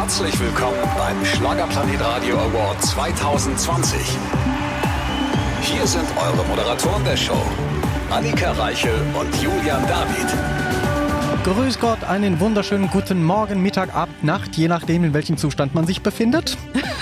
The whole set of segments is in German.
Herzlich willkommen beim Schlagerplanet Radio Award 2020. Hier sind eure Moderatoren der Show, Annika Reichel und Julian David. Grüß Gott, einen wunderschönen guten Morgen, Mittag, Abend, Nacht, je nachdem, in welchem Zustand man sich befindet.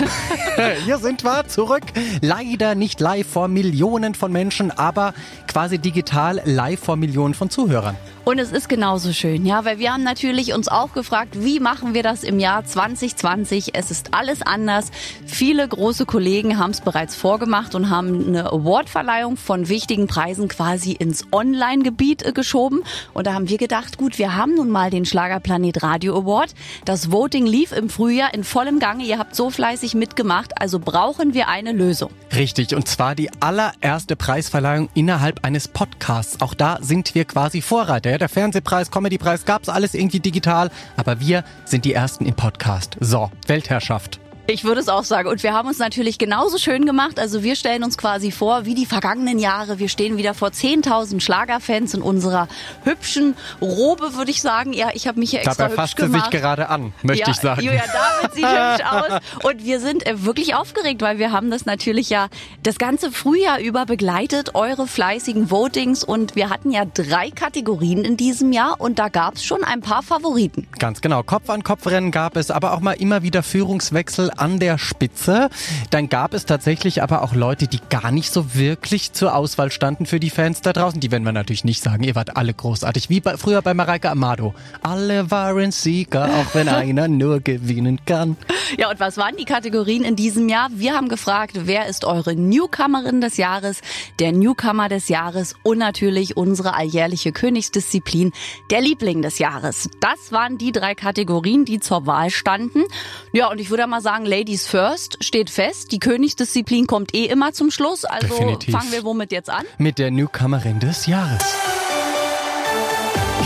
Hier sind wir zurück. Leider nicht live vor Millionen von Menschen, aber quasi digital live vor Millionen von Zuhörern. Und es ist genauso schön, ja, weil wir haben natürlich uns auch gefragt, wie machen wir das im Jahr 2020? Es ist alles anders. Viele große Kollegen haben es bereits vorgemacht und haben eine Awardverleihung von wichtigen Preisen quasi ins Online-Gebiet äh, geschoben. Und da haben wir gedacht, gut, wir haben nun mal den Schlagerplanet Radio Award. Das Voting lief im Frühjahr in vollem Gange. Ihr habt so fleißig mitgemacht, also brauchen wir eine Lösung. Richtig, und zwar die allererste Preisverleihung innerhalb eines Podcasts. Auch da sind wir quasi Vorreiter. Der Fernsehpreis, Comedypreis, gab's alles irgendwie digital, aber wir sind die Ersten im Podcast. So, Weltherrschaft. Ich würde es auch sagen. Und wir haben uns natürlich genauso schön gemacht. Also wir stellen uns quasi vor, wie die vergangenen Jahre. Wir stehen wieder vor 10.000 Schlagerfans in unserer hübschen Robe, würde ich sagen. Ja, ich habe mich hier extra Dabei hübsch fasst sie gemacht. sich gerade an, möchte ja, ich sagen. Julia David sieht hübsch aus. Und wir sind äh, wirklich aufgeregt, weil wir haben das natürlich ja das ganze Frühjahr über begleitet, eure fleißigen Votings. Und wir hatten ja drei Kategorien in diesem Jahr und da gab es schon ein paar Favoriten. Ganz genau. Kopf-an-Kopf-Rennen gab es, aber auch mal immer wieder Führungswechsel an der Spitze. Dann gab es tatsächlich aber auch Leute, die gar nicht so wirklich zur Auswahl standen für die Fans da draußen. Die werden wir natürlich nicht sagen. Ihr wart alle großartig. Wie bei, früher bei Mareike Amado. Alle waren Sieger, auch wenn einer nur gewinnen kann. Ja, und was waren die Kategorien in diesem Jahr? Wir haben gefragt, wer ist eure Newcomerin des Jahres, der Newcomer des Jahres und natürlich unsere alljährliche Königsdisziplin, der Liebling des Jahres. Das waren die drei Kategorien, die zur Wahl standen. Ja, und ich würde mal sagen, Ladies first steht fest. Die Königsdisziplin kommt eh immer zum Schluss. Also Definitiv. fangen wir womit jetzt an? Mit der Newcomerin des Jahres.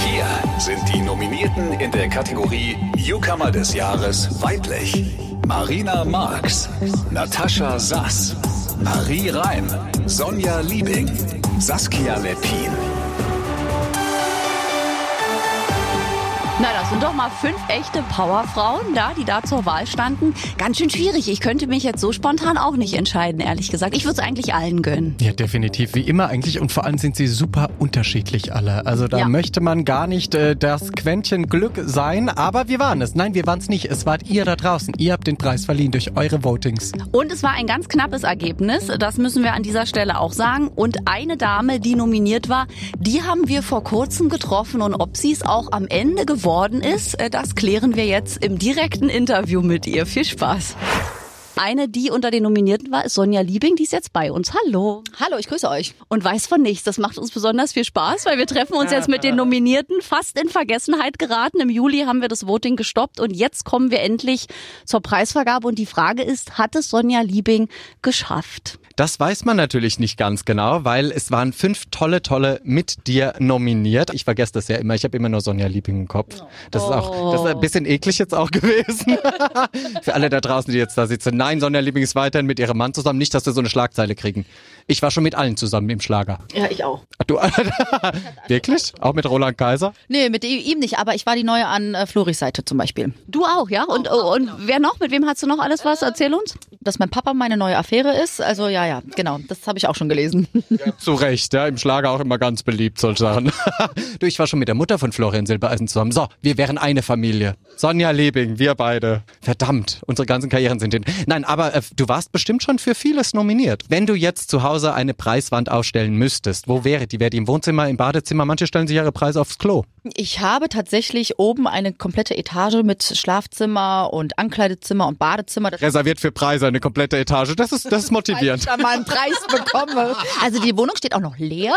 Hier sind die Nominierten in der Kategorie Newcomer des Jahres weiblich. Marina Marx, Natascha Sass, Marie Reim, Sonja Liebing, Saskia Lepin. Na, das sind doch mal fünf echte Powerfrauen da, die da zur Wahl standen. Ganz schön schwierig. Ich könnte mich jetzt so spontan auch nicht entscheiden, ehrlich gesagt. Ich würde es eigentlich allen gönnen. Ja, definitiv. Wie immer eigentlich. Und vor allem sind sie super unterschiedlich alle. Also da Ja. möchte man gar nicht äh, das Quäntchen Glück sein. Aber wir waren es. Nein, wir waren es nicht. Es wart ihr da draußen. Ihr habt den Preis verliehen durch eure Votings. Und es war ein ganz knappes Ergebnis. Das müssen wir an dieser Stelle auch sagen. Und eine Dame, die nominiert war, die haben wir vor kurzem getroffen. Und ob sie es auch am Ende geworden ist, äh, das klären wir jetzt im direkten Interview mit ihr. Viel Spaß. Eine, die unter den Nominierten war, ist Sonja Liebing, die ist jetzt bei uns. Hallo. Hallo, ich grüße euch. Und weiß von nichts. Das macht uns besonders viel Spaß, weil wir treffen uns jetzt mit den Nominierten fast in Vergessenheit geraten. Im Juli haben wir das Voting gestoppt und jetzt kommen wir endlich zur Preisvergabe. Und die Frage ist, hat es Sonja Liebing geschafft? Das weiß man natürlich nicht ganz genau, weil es waren fünf tolle, tolle mit dir nominiert. Ich vergesse das ja immer. Ich habe immer nur Sonja Liebing im Kopf. Das ist auch das ist ein bisschen eklig jetzt auch gewesen. Für alle da draußen, die jetzt da sitzen. Nein, Sonja Liebing ist weiterhin mit ihrem Mann zusammen. Nicht, dass wir so eine Schlagzeile kriegen. Ich war schon mit allen zusammen im Schlager. Ja, ich auch. Ach, Du, wirklich? Auch mit Roland Kaiser? Nee, mit ihm nicht, aber ich war die neue an äh, Floris Seite zum Beispiel. Du auch, ja? Und, und wer noch? Mit wem hast du noch alles was? Erzähl uns. Dass mein Papa meine neue Affäre ist, also ja, ja, genau, das habe ich auch schon gelesen. Zu Recht, ja. Im Schlager auch immer ganz beliebt, solche Sachen. du, ich war schon mit der Mutter von Florian Silbereisen zusammen. So, wir wären eine Familie. Sonja Liebing, wir beide. Verdammt, unsere ganzen Karrieren sind hin. Nein, aber äh, du warst bestimmt schon für vieles nominiert. Wenn du jetzt zu Hause eine Preiswand aufstellen müsstest, wo wäre die? Wäre die im Wohnzimmer, im Badezimmer? Manche stellen sich ihre Preise aufs Klo. Ich habe tatsächlich oben eine komplette Etage mit Schlafzimmer und Ankleidezimmer und Badezimmer. Das Reserviert für Preise, eine komplette Etage. Das ist, das ist motivierend. Mal einen Preis bekomme. Also die Wohnung steht auch noch leer.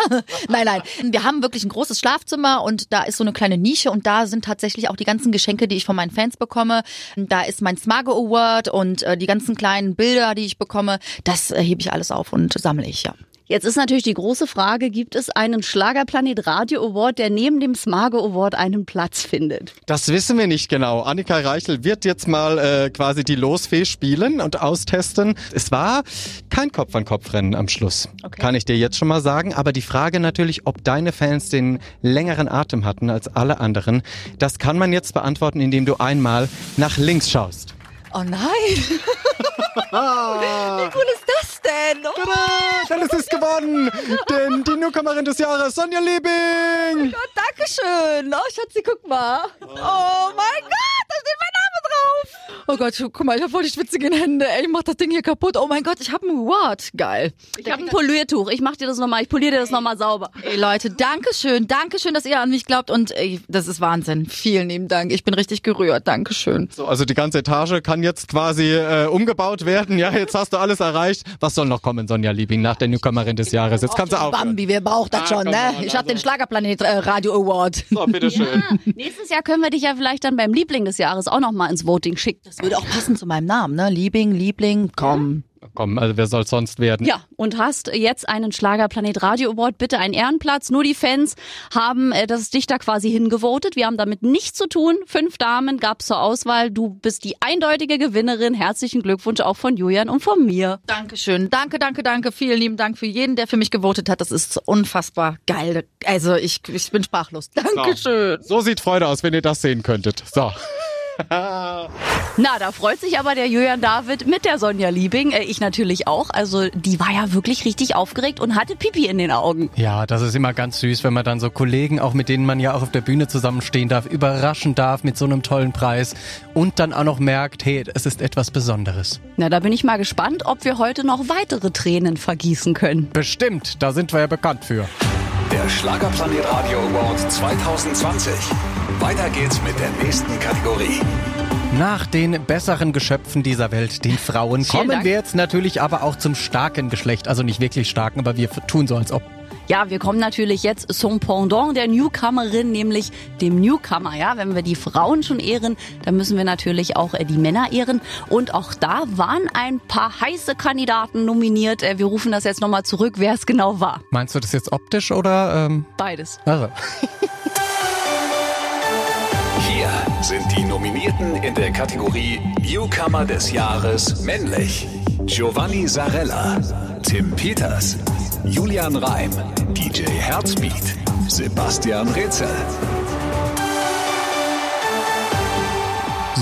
Nein, nein. Wir haben wirklich ein großes Schlafzimmer und da ist so eine kleine Nische und da sind tatsächlich auch die ganzen Geschenke, die ich von meinen Fans bekomme. Da ist mein Smago Award und äh, die ganzen kleinen Bilder, die ich bekomme. Das äh, hebe ich alles auf und sammle ich, ja. Jetzt ist natürlich die große Frage, gibt es einen Schlagerplanet Radio Award, der neben dem Smargo Award einen Platz findet? Das wissen wir nicht genau. Annika Reichel wird jetzt mal äh, quasi die Losfee spielen und austesten. Es war kein Kopf-an-Kopf-Rennen am Schluss, okay. kann ich dir jetzt schon mal sagen. Aber die Frage natürlich, ob deine Fans den längeren Atem hatten als alle anderen, das kann man jetzt beantworten, indem du einmal nach links schaust. Oh nein! Wie cool ist das denn? Oh. Tada, dann ist es gewonnen! denn die Newcomerin des Jahres, Sonja Liebing! Oh Gott, Dankeschön! Oh, Schatzi, guck mal! Oh mein Gott, da steht mein Name drauf! Oh Gott, guck mal, ich habe voll die schwitzigen Hände. Ey, ich mach das Ding hier kaputt. Oh mein Gott, ich habe ein Award. Geil. Ich habe ein Poliertuch. Ich mach dir das nochmal. Ich poliere dir das nochmal sauber. Ey Leute, Dankeschön. Dankeschön, dass ihr an mich glaubt. Und ey, das ist Wahnsinn. Vielen lieben Dank. Ich bin richtig gerührt. Dankeschön. So, also die ganze Etage kann jetzt quasi äh, umgebaut werden. Ja, jetzt hast du alles erreicht. Was soll noch kommen, Sonja Liebing, nach der Newcomerin des Jahres? Jetzt kannst du auch. Bambi, wer braucht das ah, schon, ne? On, ich habe den Schlagerplanet äh, Radio Award. So, bitteschön. Ja, nächstes Jahr können wir dich ja vielleicht dann beim Liebling des Jahres auch nochmal ins Voting schicken. Das würde auch passen zu meinem Namen, ne? Liebling, Liebling, komm. Komm, also wer soll sonst werden? Ja, und hast jetzt einen Schlagerplanet Radio Award, bitte einen Ehrenplatz. Nur die Fans haben äh, das Dichter quasi hingevotet. Wir haben damit nichts zu tun. Fünf Damen gab es zur Auswahl. Du bist die eindeutige Gewinnerin. Herzlichen Glückwunsch auch von Julian und von mir. Dankeschön. Danke, danke, danke. Vielen lieben Dank für jeden, der für mich gewotet hat. Das ist unfassbar geil. Also ich, ich bin sprachlos. Dankeschön. So, so sieht Freude aus, wenn ihr das sehen könntet. So. Na, da freut sich aber der Julian David mit der Sonja Liebing. Äh, ich natürlich auch. Also die war ja wirklich richtig aufgeregt und hatte Pipi in den Augen. Ja, das ist immer ganz süß, wenn man dann so Kollegen, auch mit denen man ja auch auf der Bühne zusammenstehen darf, überraschen darf mit so einem tollen Preis und dann auch noch merkt, hey, es ist etwas Besonderes. Na, da bin ich mal gespannt, ob wir heute noch weitere Tränen vergießen können. Bestimmt, da sind wir ja bekannt für. Der Schlagerplanet Radio Award 2020. Weiter geht's mit der nächsten Kategorie. Nach den besseren Geschöpfen dieser Welt, den Frauen, Vielen kommen Dank. wir jetzt natürlich aber auch zum starken Geschlecht. Also nicht wirklich starken, aber wir tun so, als ob. Ja, wir kommen natürlich jetzt zum Pendant der Newcomerin, nämlich dem Newcomer. Ja, wenn wir die Frauen schon ehren, dann müssen wir natürlich auch äh, die Männer ehren. Und auch da waren ein paar heiße Kandidaten nominiert. Äh, wir rufen das jetzt nochmal zurück, wer es genau war. Meinst du das jetzt optisch oder? Ähm Beides. Also. Sind die Nominierten in der Kategorie Newcomer des Jahres männlich. Giovanni Sarella, Tim Peters, Julian Reim, DJ Herzbeat, Sebastian Rätsel.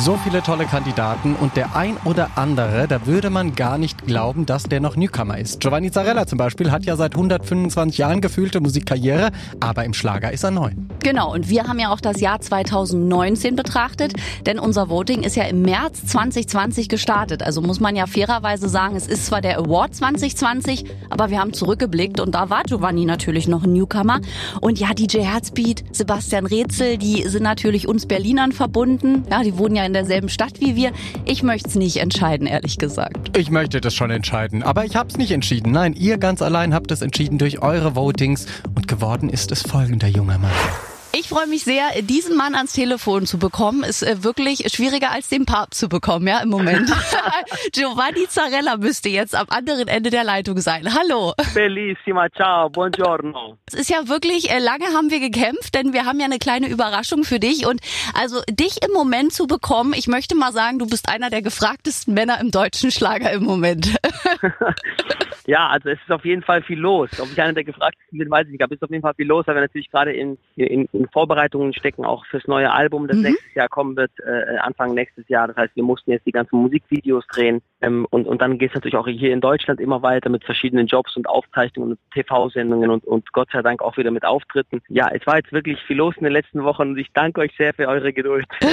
So viele tolle Kandidaten und der ein oder andere, da würde man gar nicht glauben, dass der noch Newcomer ist. Giovanni Zarella zum Beispiel hat ja seit 125 Jahren gefühlte Musikkarriere, aber im Schlager ist er neu. Genau, und wir haben ja auch das Jahr 2019 betrachtet, denn unser Voting ist ja im März 2020 gestartet. Also muss man ja fairerweise sagen, es ist zwar der Award 2020, aber wir haben zurückgeblickt und da war Giovanni natürlich noch ein Newcomer. Und ja, DJ Herzbeat, Sebastian Rätsel, die sind natürlich uns Berlinern verbunden. Ja, die wohnen ja in in derselben Stadt wie wir. Ich möchte es nicht entscheiden, ehrlich gesagt. Ich möchte das schon entscheiden, aber ich habe es nicht entschieden. Nein, ihr ganz allein habt es entschieden durch eure Votings und geworden ist es folgender junger Mann. Ich freue mich sehr, diesen Mann ans Telefon zu bekommen. Ist äh, wirklich schwieriger als den Papst zu bekommen, ja, im Moment. Giovanni Zarella müsste jetzt am anderen Ende der Leitung sein. Hallo. Bellissima, ciao, buongiorno. Es ist ja wirklich, äh, lange haben wir gekämpft, denn wir haben ja eine kleine Überraschung für dich. Und also dich im Moment zu bekommen, ich möchte mal sagen, du bist einer der gefragtesten Männer im deutschen Schlager im Moment. ja, also es ist auf jeden Fall viel los. Ob ich einer der gefragtesten bin, weiß ich nicht. Aber es ist auf jeden Fall viel los, weil wir natürlich gerade in, in, in Vorbereitungen stecken, auch fürs neue Album, das mhm. nächstes Jahr kommen wird, äh, Anfang nächstes Jahr. Das heißt, wir mussten jetzt die ganzen Musikvideos drehen. Ähm, und, und dann geht es natürlich auch hier in Deutschland immer weiter mit verschiedenen Jobs und Aufzeichnungen und TV-Sendungen und, und Gott sei Dank auch wieder mit Auftritten. Ja, es war jetzt wirklich viel los in den letzten Wochen und ich danke euch sehr für eure Geduld.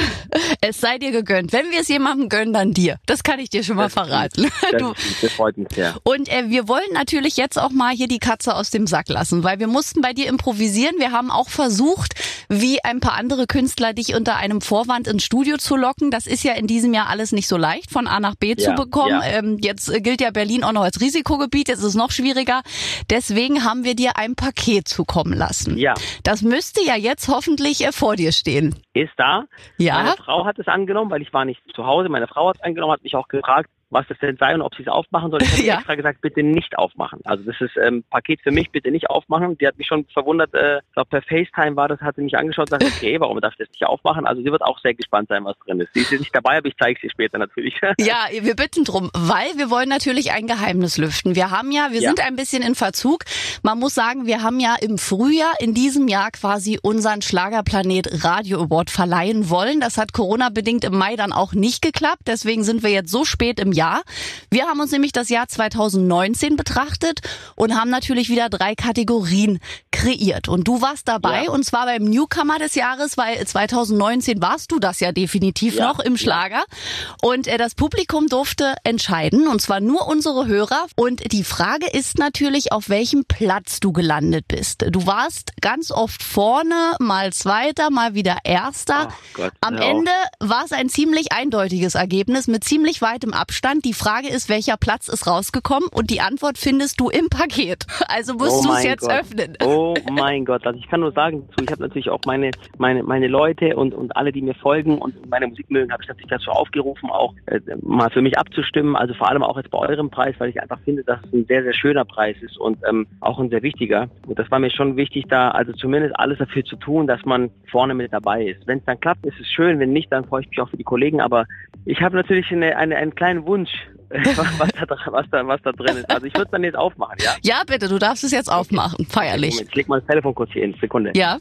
Es sei dir gegönnt. Wenn wir es jemandem gönnen, dann dir. Das kann ich dir schon mal das verraten. Das, du. das freut mich sehr. Und äh, wir wollen natürlich jetzt auch mal hier die Katze aus dem Sack lassen, weil wir mussten bei dir improvisieren. Wir haben auch versucht, wie ein paar andere Künstler, dich unter einem Vorwand ins Studio zu locken. Das ist ja in diesem Jahr alles nicht so leicht, von A nach B ja, zu bekommen. Ja. Ähm, jetzt gilt ja Berlin auch noch als Risikogebiet, jetzt ist es noch schwieriger. Deswegen haben wir dir ein Paket zukommen lassen. Ja. Das müsste ja jetzt hoffentlich äh, vor dir stehen. Ist da. Ja. Meine Frau hat es angenommen, weil ich war nicht zu Hause. Meine Frau hat es angenommen, hat mich auch gefragt, was das denn sei und ob sie es aufmachen soll. Ich habe ja. extra gesagt, bitte nicht aufmachen. Also das ist ähm, Paket für mich, bitte nicht aufmachen. Die hat mich schon verwundert, äh, glaube per FaceTime war das, hat sie mich angeschaut und gesagt, okay, warum darf ich das nicht aufmachen? Also sie wird auch sehr gespannt sein, was drin ist. Sie ist nicht dabei, aber ich zeige sie später natürlich. Ja, wir bitten drum, weil wir wollen natürlich ein Geheimnis lüften. Wir haben ja, wir Ja. sind ein bisschen in Verzug. Man muss sagen, wir haben ja im Frühjahr in diesem Jahr quasi unseren Schlagerplanet Radio Award verleihen wollen. Das hat Corona-bedingt im Mai dann auch nicht geklappt. Deswegen sind wir jetzt so spät im Jahr. Wir haben uns nämlich das Jahr 2019 betrachtet und haben natürlich wieder drei Kategorien kreiert. Und du warst dabei Ja. und zwar beim Newcomer des Jahres, weil 2019 warst du das ja definitiv Ja, noch im. Schlager. Und äh, das Publikum durfte entscheiden, und zwar nur unsere Hörer. Und die Frage ist natürlich, auf welchem Platz du gelandet bist. Du warst ganz oft vorne, mal Zweiter, mal wieder Erster. Gott, Am. Ende war es ein ziemlich eindeutiges Ergebnis mit ziemlich weitem Abstand. Die Frage ist, welcher Platz ist rausgekommen? Und die Antwort findest du im Paket. Also musst Oh du es jetzt Gott. öffnen. Oh mein Gott, also ich kann nur sagen ich habe natürlich auch meine, meine, meine Leute und, und alle, die mir folgen und meine Musik mögen, habe ich natürlich dazu aufgerufen, auch äh, mal für mich abzustimmen. Also vor allem auch jetzt bei eurem Preis, weil ich einfach finde, dass es ein sehr, sehr schöner Preis ist und ähm, auch ein sehr wichtiger. Und das war mir schon wichtig, da also zumindest alles dafür zu tun, dass man vorne mit dabei ist. Wenn es dann klappt, ist es schön. Wenn nicht, dann freue ich mich auch für die Kollegen. Aber ich habe natürlich eine, eine, einen kleinen Wunsch, was da, was da, was da drin ist. Also ich würde es dann jetzt aufmachen, ja? Ja, bitte, du darfst es jetzt aufmachen. Feierlich. Moment, ich leg mal das Telefon kurz hier in Sekunde. Ja.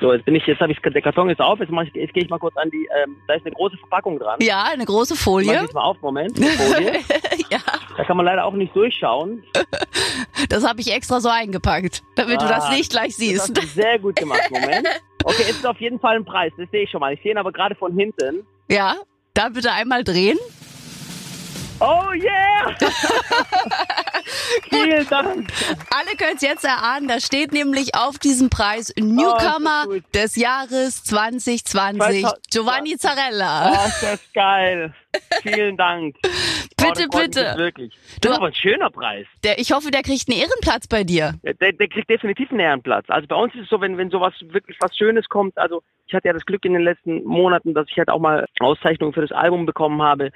So, jetzt bin ich, jetzt habe ich der Karton ist auf, jetzt, mach ich, jetzt gehe ich mal kurz an die, ähm, da ist eine große Verpackung dran. Ja, eine große Mach ich Folie. mal auf, Moment, Folie. ja, Da kann man leider auch nicht durchschauen. das habe ich extra so eingepackt, damit du das Ah, Licht gleich Das siehst. hast du sehr gut gemacht, Moment. Okay, jetzt ist auf jeden Fall ein Preis, das sehe ich schon mal. Ich sehe ihn aber gerade von hinten. Ja, dann bitte einmal drehen. Oh yeah! Vielen Dank. Alle können es jetzt erahnen, da steht nämlich auf diesem Preis Newcomer Oh, ist des Jahres 2020, 2020. Giovanni Zarella. Oh, ist das geil. Vielen Dank. Bitte, bitte. Wirklich. Du- Das ist aber ein schöner Preis. Der, ich hoffe, der kriegt einen Ehrenplatz bei dir. Der, der kriegt definitiv einen Ehrenplatz. Also bei uns ist es so, wenn, wenn sowas wirklich was Schönes kommt, also ich hatte ja das Glück in den letzten Monaten, dass ich halt auch mal Auszeichnungen für das Album bekommen habe.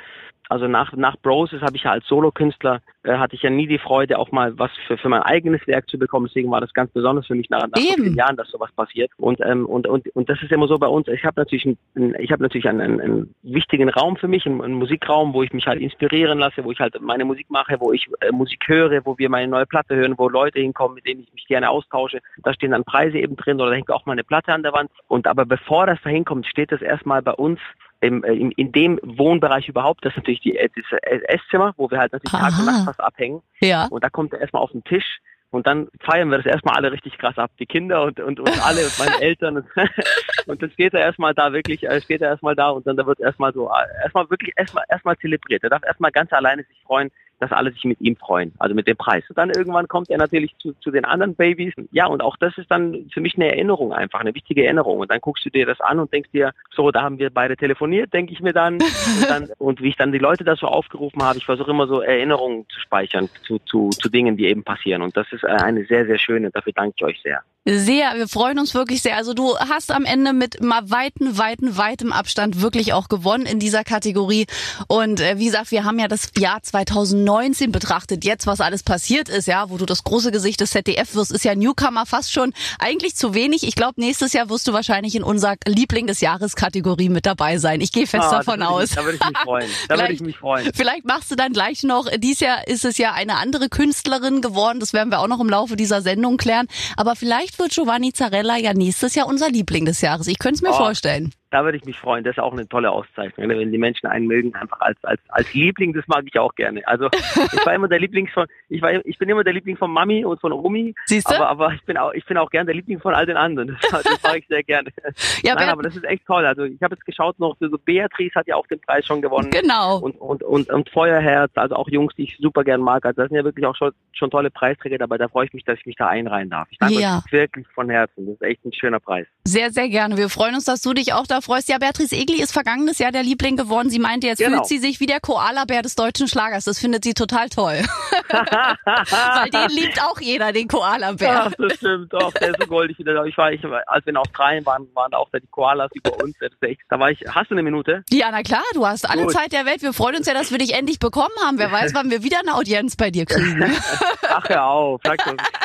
Also nach, nach Broses habe ich ja als Solokünstler, äh, hatte ich ja nie die Freude, auch mal was für, für mein eigenes Werk zu bekommen. Deswegen war das ganz besonders für mich nach, nach so vielen Jahren, dass sowas passiert. Und, ähm, und, und, und das ist immer so bei uns. Ich habe natürlich, einen, ich habe natürlich einen, einen, einen wichtigen Raum für mich, einen, einen Musikraum, wo ich mich halt inspirieren lasse, wo ich halt meine Musik mache, wo ich äh, Musik höre, wo wir meine neue Platte hören, wo Leute hinkommen, mit denen ich mich gerne austausche. Da stehen dann Preise eben drin oder da hängt auch mal eine Platte an der Wand. Und aber bevor das da hinkommt, steht das erstmal bei uns im, äh, in, in dem Wohnbereich überhaupt, das ist natürlich die, äh, das äh, Esszimmer, wo wir halt natürlich Tag und Aha. Nacht fast abhängen. Ja. Und da kommt er erstmal auf den Tisch und dann feiern wir das erstmal alle richtig krass ab. Die Kinder und, und, und alle und meine Eltern. Und, und dann steht er erstmal da wirklich, äh, steht er erstmal da und dann da wird erstmal so, erstmal wirklich erstmal erstmal zelebriert. Er darf erstmal ganz alleine sich freuen, dass alle sich mit ihm freuen, also mit dem Preis. Und dann irgendwann kommt er natürlich zu, zu den anderen Babys. Ja, und auch das ist dann für mich eine Erinnerung einfach, eine wichtige Erinnerung. Und dann guckst du dir das an und denkst dir, so, da haben wir beide telefoniert, denke ich mir dann. Und, dann, und wie ich dann die Leute da so aufgerufen habe, ich versuche immer so Erinnerungen zu speichern zu, zu, zu Dingen, die eben passieren. Und das ist äh, eine sehr, sehr schöne, dafür danke ich euch sehr. Sehr, wir freuen uns wirklich sehr. Also du hast am Ende mit mal weiten, weiten, weitem Abstand wirklich auch gewonnen in dieser Kategorie. Und äh, wie gesagt, wir haben ja das Jahr 2019 betrachtet. Jetzt, was alles passiert ist, ja, wo du das große Gesicht des ZDF wirst, ist ja Newcomer fast schon eigentlich zu wenig. Ich glaube, nächstes Jahr wirst du wahrscheinlich in unserer Liebling des Jahres Kategorie mit dabei sein. Ich gehe fest Ah, davon da aus. Ich, da würde ich mich freuen. Da würde ich Vielleicht- mich freuen. Vielleicht machst du dann gleich noch, dies Jahr ist es ja eine andere Künstlerin geworden, das werden wir auch noch im Laufe dieser Sendung klären. Aber vielleicht wird Giovanni Zarella ja nächstes Jahr unser Liebling des Jahres. Ich könnte es mir Oh. vorstellen. Da würde ich mich freuen. Das ist auch eine tolle Auszeichnung. ne? Wenn die Menschen einen mögen, einfach als, als, als Liebling, das mag ich auch gerne. Also ich war immer der Lieblings von, ich war, ich bin immer der Liebling von Mami und von Omi. Siehst du? Aber, aber ich bin auch, ich bin auch gern der Liebling von all den anderen. Das, das mache ich sehr gerne. Ja, Nein, aber das ist echt toll. Also ich habe jetzt geschaut noch, so Beatrice hat ja auch den Preis schon gewonnen. Genau. Und, und, und, und Feuerherz, also auch Jungs, die ich super gern mag. Also das sind ja wirklich auch schon, schon tolle Preisträger dabei. Da freue ich mich, dass ich mich da einreihen darf. Ich danke Ja. euch wirklich von Herzen. Das ist echt ein schöner Preis. Sehr, sehr gerne. Wir freuen uns, dass du dich auch da freust. Ja, Beatrice Egli ist vergangenes Jahr der Liebling geworden. Sie meinte, jetzt Genau. fühlt sie sich wie der Koala-Bär des deutschen Schlagers. Das findet sie total toll. Weil den liebt auch jeder, den Koala-Bär. Das stimmt doch, der ist so goldig. Ich war, ich, als wir in Australien waren, waren da auch da die Koalas über uns. Echt, da war ich, hast du eine Minute? Ja, na klar, du hast alle Gut. Zeit der Welt. Wir freuen uns ja, dass wir dich endlich bekommen haben. Wer weiß, wann wir wieder eine Audienz bei dir kriegen. Ach, hör auf. Sag.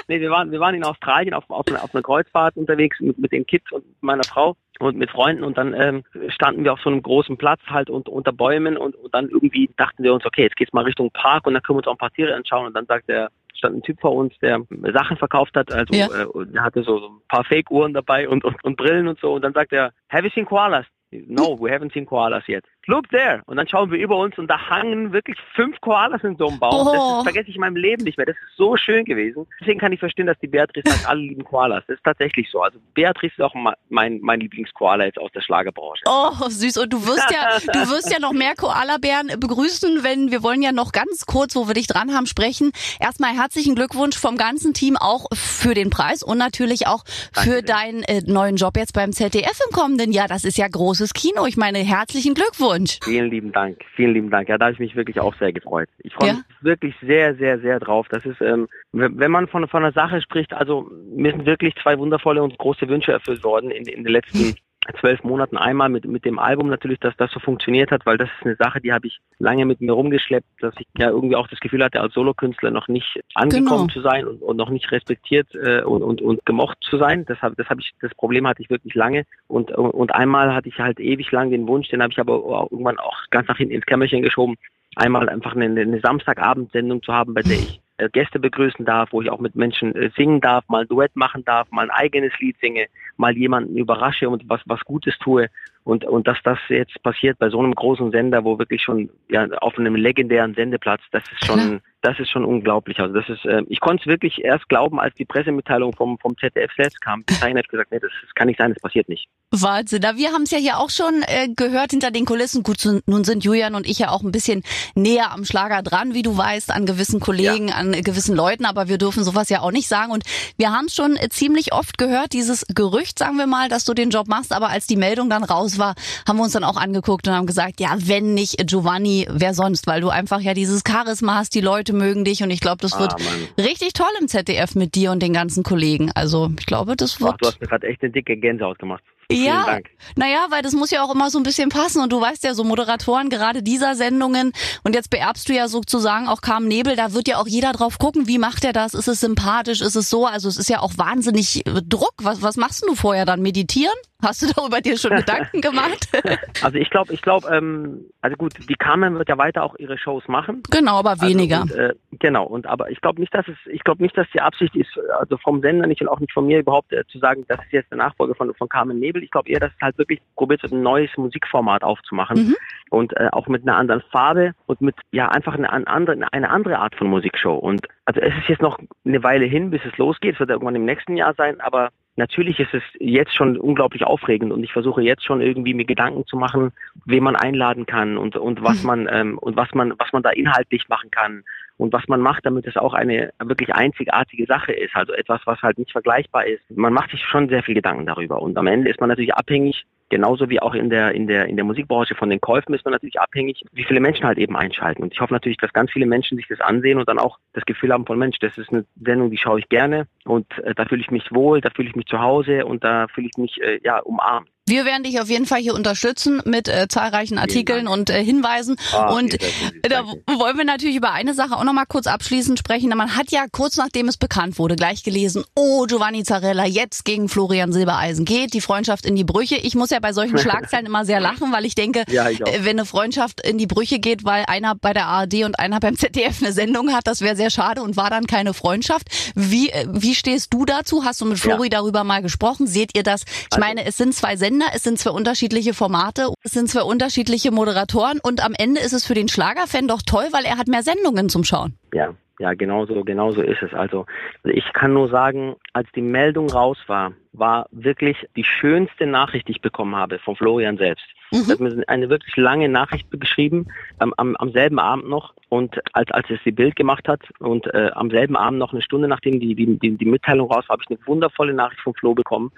Nee, wir waren, wir waren in Australien auf, auf, einer- auf einer Kreuzfahrt unterwegs mit, mit den Kids und meiner Frau und mit Freunden und dann ähm, standen wir auf so einem großen Platz halt und, unter Bäumen und, und dann irgendwie dachten wir uns, okay, jetzt geht's mal Richtung Park und dann können wir uns auch ein paar Tiere anschauen und dann sagt der stand ein Typ vor uns, der Sachen verkauft hat, also Ja. äh, und hatte so, so ein paar Fake-Uhren dabei und, und, und Brillen und so und dann sagt er, have you seen koalas? No, we haven't seen koalas yet. Look there! Und dann schauen wir über uns und da hangen wirklich fünf Koalas in so einem Baum. Das Oh. ist, vergesse ich in meinem Leben nicht mehr. Das ist so schön gewesen. Deswegen kann ich verstehen, dass die Beatrice sagt, alle lieben Koalas. Das ist tatsächlich so. Also Beatrice ist auch mein, mein Lieblingskoala jetzt aus der Schlagerbranche. Oh, süß. Und du wirst ja, du wirst ja noch mehr Koalabären begrüßen, wenn wir wollen ja noch ganz kurz, wo wir dich dran haben, sprechen. Erstmal herzlichen Glückwunsch vom ganzen Team auch für den Preis und natürlich auch für Danke. deinen äh, neuen Job jetzt beim ZDF im kommenden Jahr. Das ist ja großes Kino. Ich meine, herzlichen Glückwunsch. Vielen lieben Dank, vielen lieben Dank. Ja, da habe ich mich wirklich auch sehr gefreut. Ich freue Ja. mich wirklich sehr, sehr, sehr drauf. Das ist, ähm, wenn wenn man von, von einer Sache spricht, also mir sind wirklich zwei wundervolle und große Wünsche erfüllt worden in, in den letzten zwölf Monaten. Einmal mit, mit dem Album natürlich, dass das so funktioniert hat, weil das ist eine Sache, die habe ich lange mit mir rumgeschleppt, dass ich ja irgendwie auch das Gefühl hatte, als Solokünstler noch nicht angekommen Genau. zu sein und, und noch nicht respektiert äh, und, und, und gemocht zu sein. Das habe das hab ich, das Problem hatte ich wirklich lange. Und, und einmal hatte ich halt ewig lang den Wunsch, den habe ich aber auch irgendwann auch ganz nach hinten ins Kämmerchen geschoben, einmal einfach eine, eine Samstagabendsendung zu haben, bei der ich Gäste begrüßen darf, wo ich auch mit Menschen äh, singen darf, mal ein Duett machen darf, mal ein eigenes Lied singe, mal jemanden überrasche und was, was Gutes tue. Und, und dass das jetzt passiert bei so einem großen Sender, wo wirklich schon ja, auf einem legendären Sendeplatz, das ist schon, Klar. Das ist schon unglaublich. Also das ist, äh, ich konnte es wirklich erst glauben, als die Pressemitteilung vom, vom ZDF selbst kam. Bis dahin habe ich gesagt, nee, das, das kann nicht sein, das passiert nicht. Wahnsinn. Na, wir haben es ja hier auch schon äh, gehört hinter den Kulissen. Gut, nun sind Julian und ich ja auch ein bisschen näher am Schlager dran, wie du weißt, an gewissen Kollegen, an äh, gewissen Leuten, aber wir dürfen sowas ja auch nicht sagen. Und wir haben es schon äh, ziemlich oft gehört, dieses Gerücht, sagen wir mal, dass du den Job machst, aber als die Meldung dann raus war, haben wir uns dann auch angeguckt und haben gesagt, ja, wenn nicht äh, Giovanni, wer sonst? Weil du einfach ja dieses Charisma hast, die Leute mögen dich und ich glaube, das wird Ah, richtig toll im ZDF mit dir und den ganzen Kollegen. Also ich glaube, das Ach, wird... du hast mir gerade echt eine dicke Gänsehaut gemacht. Vielen Ja, Dank. naja, weil das muss ja auch immer so ein bisschen passen und du weißt ja, so Moderatoren gerade dieser Sendungen und jetzt beerbst du ja sozusagen auch Carmen Nebel, da wird ja auch jeder drauf gucken, wie macht er das, ist es sympathisch, ist es so, also es ist ja auch wahnsinnig äh, Druck. Was, was machst du vorher dann? Meditieren? Hast du darüber dir schon Gedanken gemacht? Also ich glaube, ich glaube, ähm, also gut, die Carmen wird ja weiter auch ihre Shows machen. genau, aber weniger. Also, und, äh, genau, und aber ich glaube nicht, dass es, ich glaube nicht, dass die Absicht ist, also vom Sender nicht und auch nicht von mir überhaupt äh, zu sagen, das ist jetzt der Nachfolger von, von Carmen Nebel. Ich glaube eher, dass es halt wirklich probiert wird, ein neues Musikformat aufzumachen Mhm. und äh, auch mit einer anderen Farbe und mit ja einfach eine, an- andere, eine andere Art von Musikshow. Und also es ist jetzt noch eine Weile hin, bis es losgeht. Es wird irgendwann im nächsten Jahr sein, aber Natürlich ist es jetzt schon unglaublich aufregend und ich versuche jetzt schon irgendwie mir Gedanken zu machen, wen man einladen kann und und was man ähm, und was man was man da inhaltlich machen kann und was man macht, damit es auch eine wirklich einzigartige Sache ist, also etwas, was halt nicht vergleichbar ist. Man macht sich schon sehr viel Gedanken darüber und am Ende ist man natürlich abhängig, genauso wie auch in der in der in der Musikbranche von den Käufen ist man natürlich abhängig, wie viele Menschen halt eben einschalten und ich hoffe natürlich, dass ganz viele Menschen sich das ansehen und dann auch das Gefühl haben von Mensch, das ist eine Sendung, die schaue ich gerne und äh, da fühle ich mich wohl, da fühle ich mich zu Hause und da fühle ich mich äh, ja umarmt. Wir werden dich auf jeden Fall hier unterstützen mit äh, zahlreichen Artikeln und äh, Hinweisen. Ah, und süß, da wollen wir natürlich über eine Sache auch noch mal kurz abschließend sprechen. Man hat ja kurz nachdem es bekannt wurde gleich gelesen, oh, Giovanni Zarella jetzt gegen Florian Silbereisen geht, die Freundschaft in die Brüche. Ich muss ja bei solchen Schlagzeilen immer sehr lachen, weil ich denke, Ja, ich äh, wenn eine Freundschaft in die Brüche geht, weil einer bei der ARD und einer beim ZDF eine Sendung hat, das wäre sehr schade und war dann keine Freundschaft. Wie, äh, wie stehst du dazu? Hast du mit Ja. Flori darüber mal gesprochen? Seht ihr das? Ich Also- meine, es sind zwei Sender, es sind zwei unterschiedliche Formate, es sind zwei unterschiedliche Moderatoren und am Ende ist es für den Schlagerfan doch toll, weil er hat mehr Sendungen zum Schauen. Ja, ja, genau so, genau so ist es. Also ich kann nur sagen, als die Meldung raus war, war wirklich die schönste Nachricht, die ich bekommen habe von Florian selbst. Er hat mir eine wirklich lange Nachricht geschrieben, am, am, am selben Abend noch und als, als es die Bild gemacht hat und äh, am selben Abend noch eine Stunde nachdem die, die, die, die Mitteilung raus war, habe ich eine wundervolle Nachricht von Flo bekommen.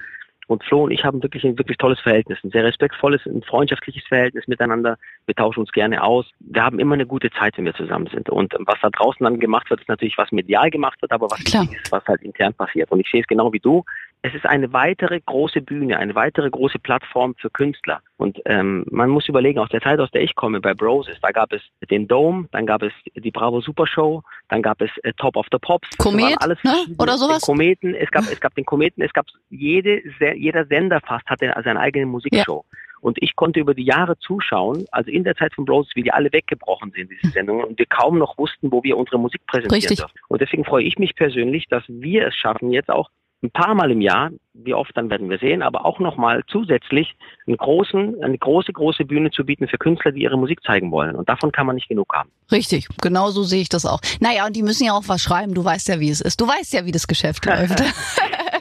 Und Flo und ich haben wirklich ein wirklich tolles Verhältnis, ein sehr respektvolles, ein freundschaftliches Verhältnis miteinander. Wir tauschen uns gerne aus. Wir haben immer eine gute Zeit, wenn wir zusammen sind. Und was da draußen dann gemacht wird, ist natürlich, was medial gemacht wird, aber was ist, was halt intern passiert. Und ich sehe es genau wie du. Es ist eine weitere große Bühne, eine weitere große Plattform für Künstler. Und ähm, man muss überlegen, aus der Zeit, aus der ich komme, bei Broses, da gab es den Dome, dann gab es die Bravo Super Show, dann gab es äh, Top of the Pops. Komet, alles ne? Oder sowas? Kometen, es gab, es gab den Kometen, es gab jede, jeder Sender fast hatte seine eigene Musikshow. Und ich konnte über die Jahre zuschauen, also in der Zeit von Broses, wie die alle weggebrochen sind, diese Sendungen, und wir kaum noch wussten, wo wir unsere Musik präsentieren Richtig. dürfen. Und deswegen freue ich mich persönlich, dass wir es schaffen, jetzt auch ein paar Mal im Jahr, wie oft dann werden wir sehen, aber auch nochmal zusätzlich einen großen, eine große, große Bühne zu bieten für Künstler, die ihre Musik zeigen wollen. Und davon kann man nicht genug haben. Richtig, genau so sehe ich das auch. Naja, und die müssen ja auch was schreiben. Du weißt ja, wie es ist. Du weißt ja, wie das Geschäft läuft.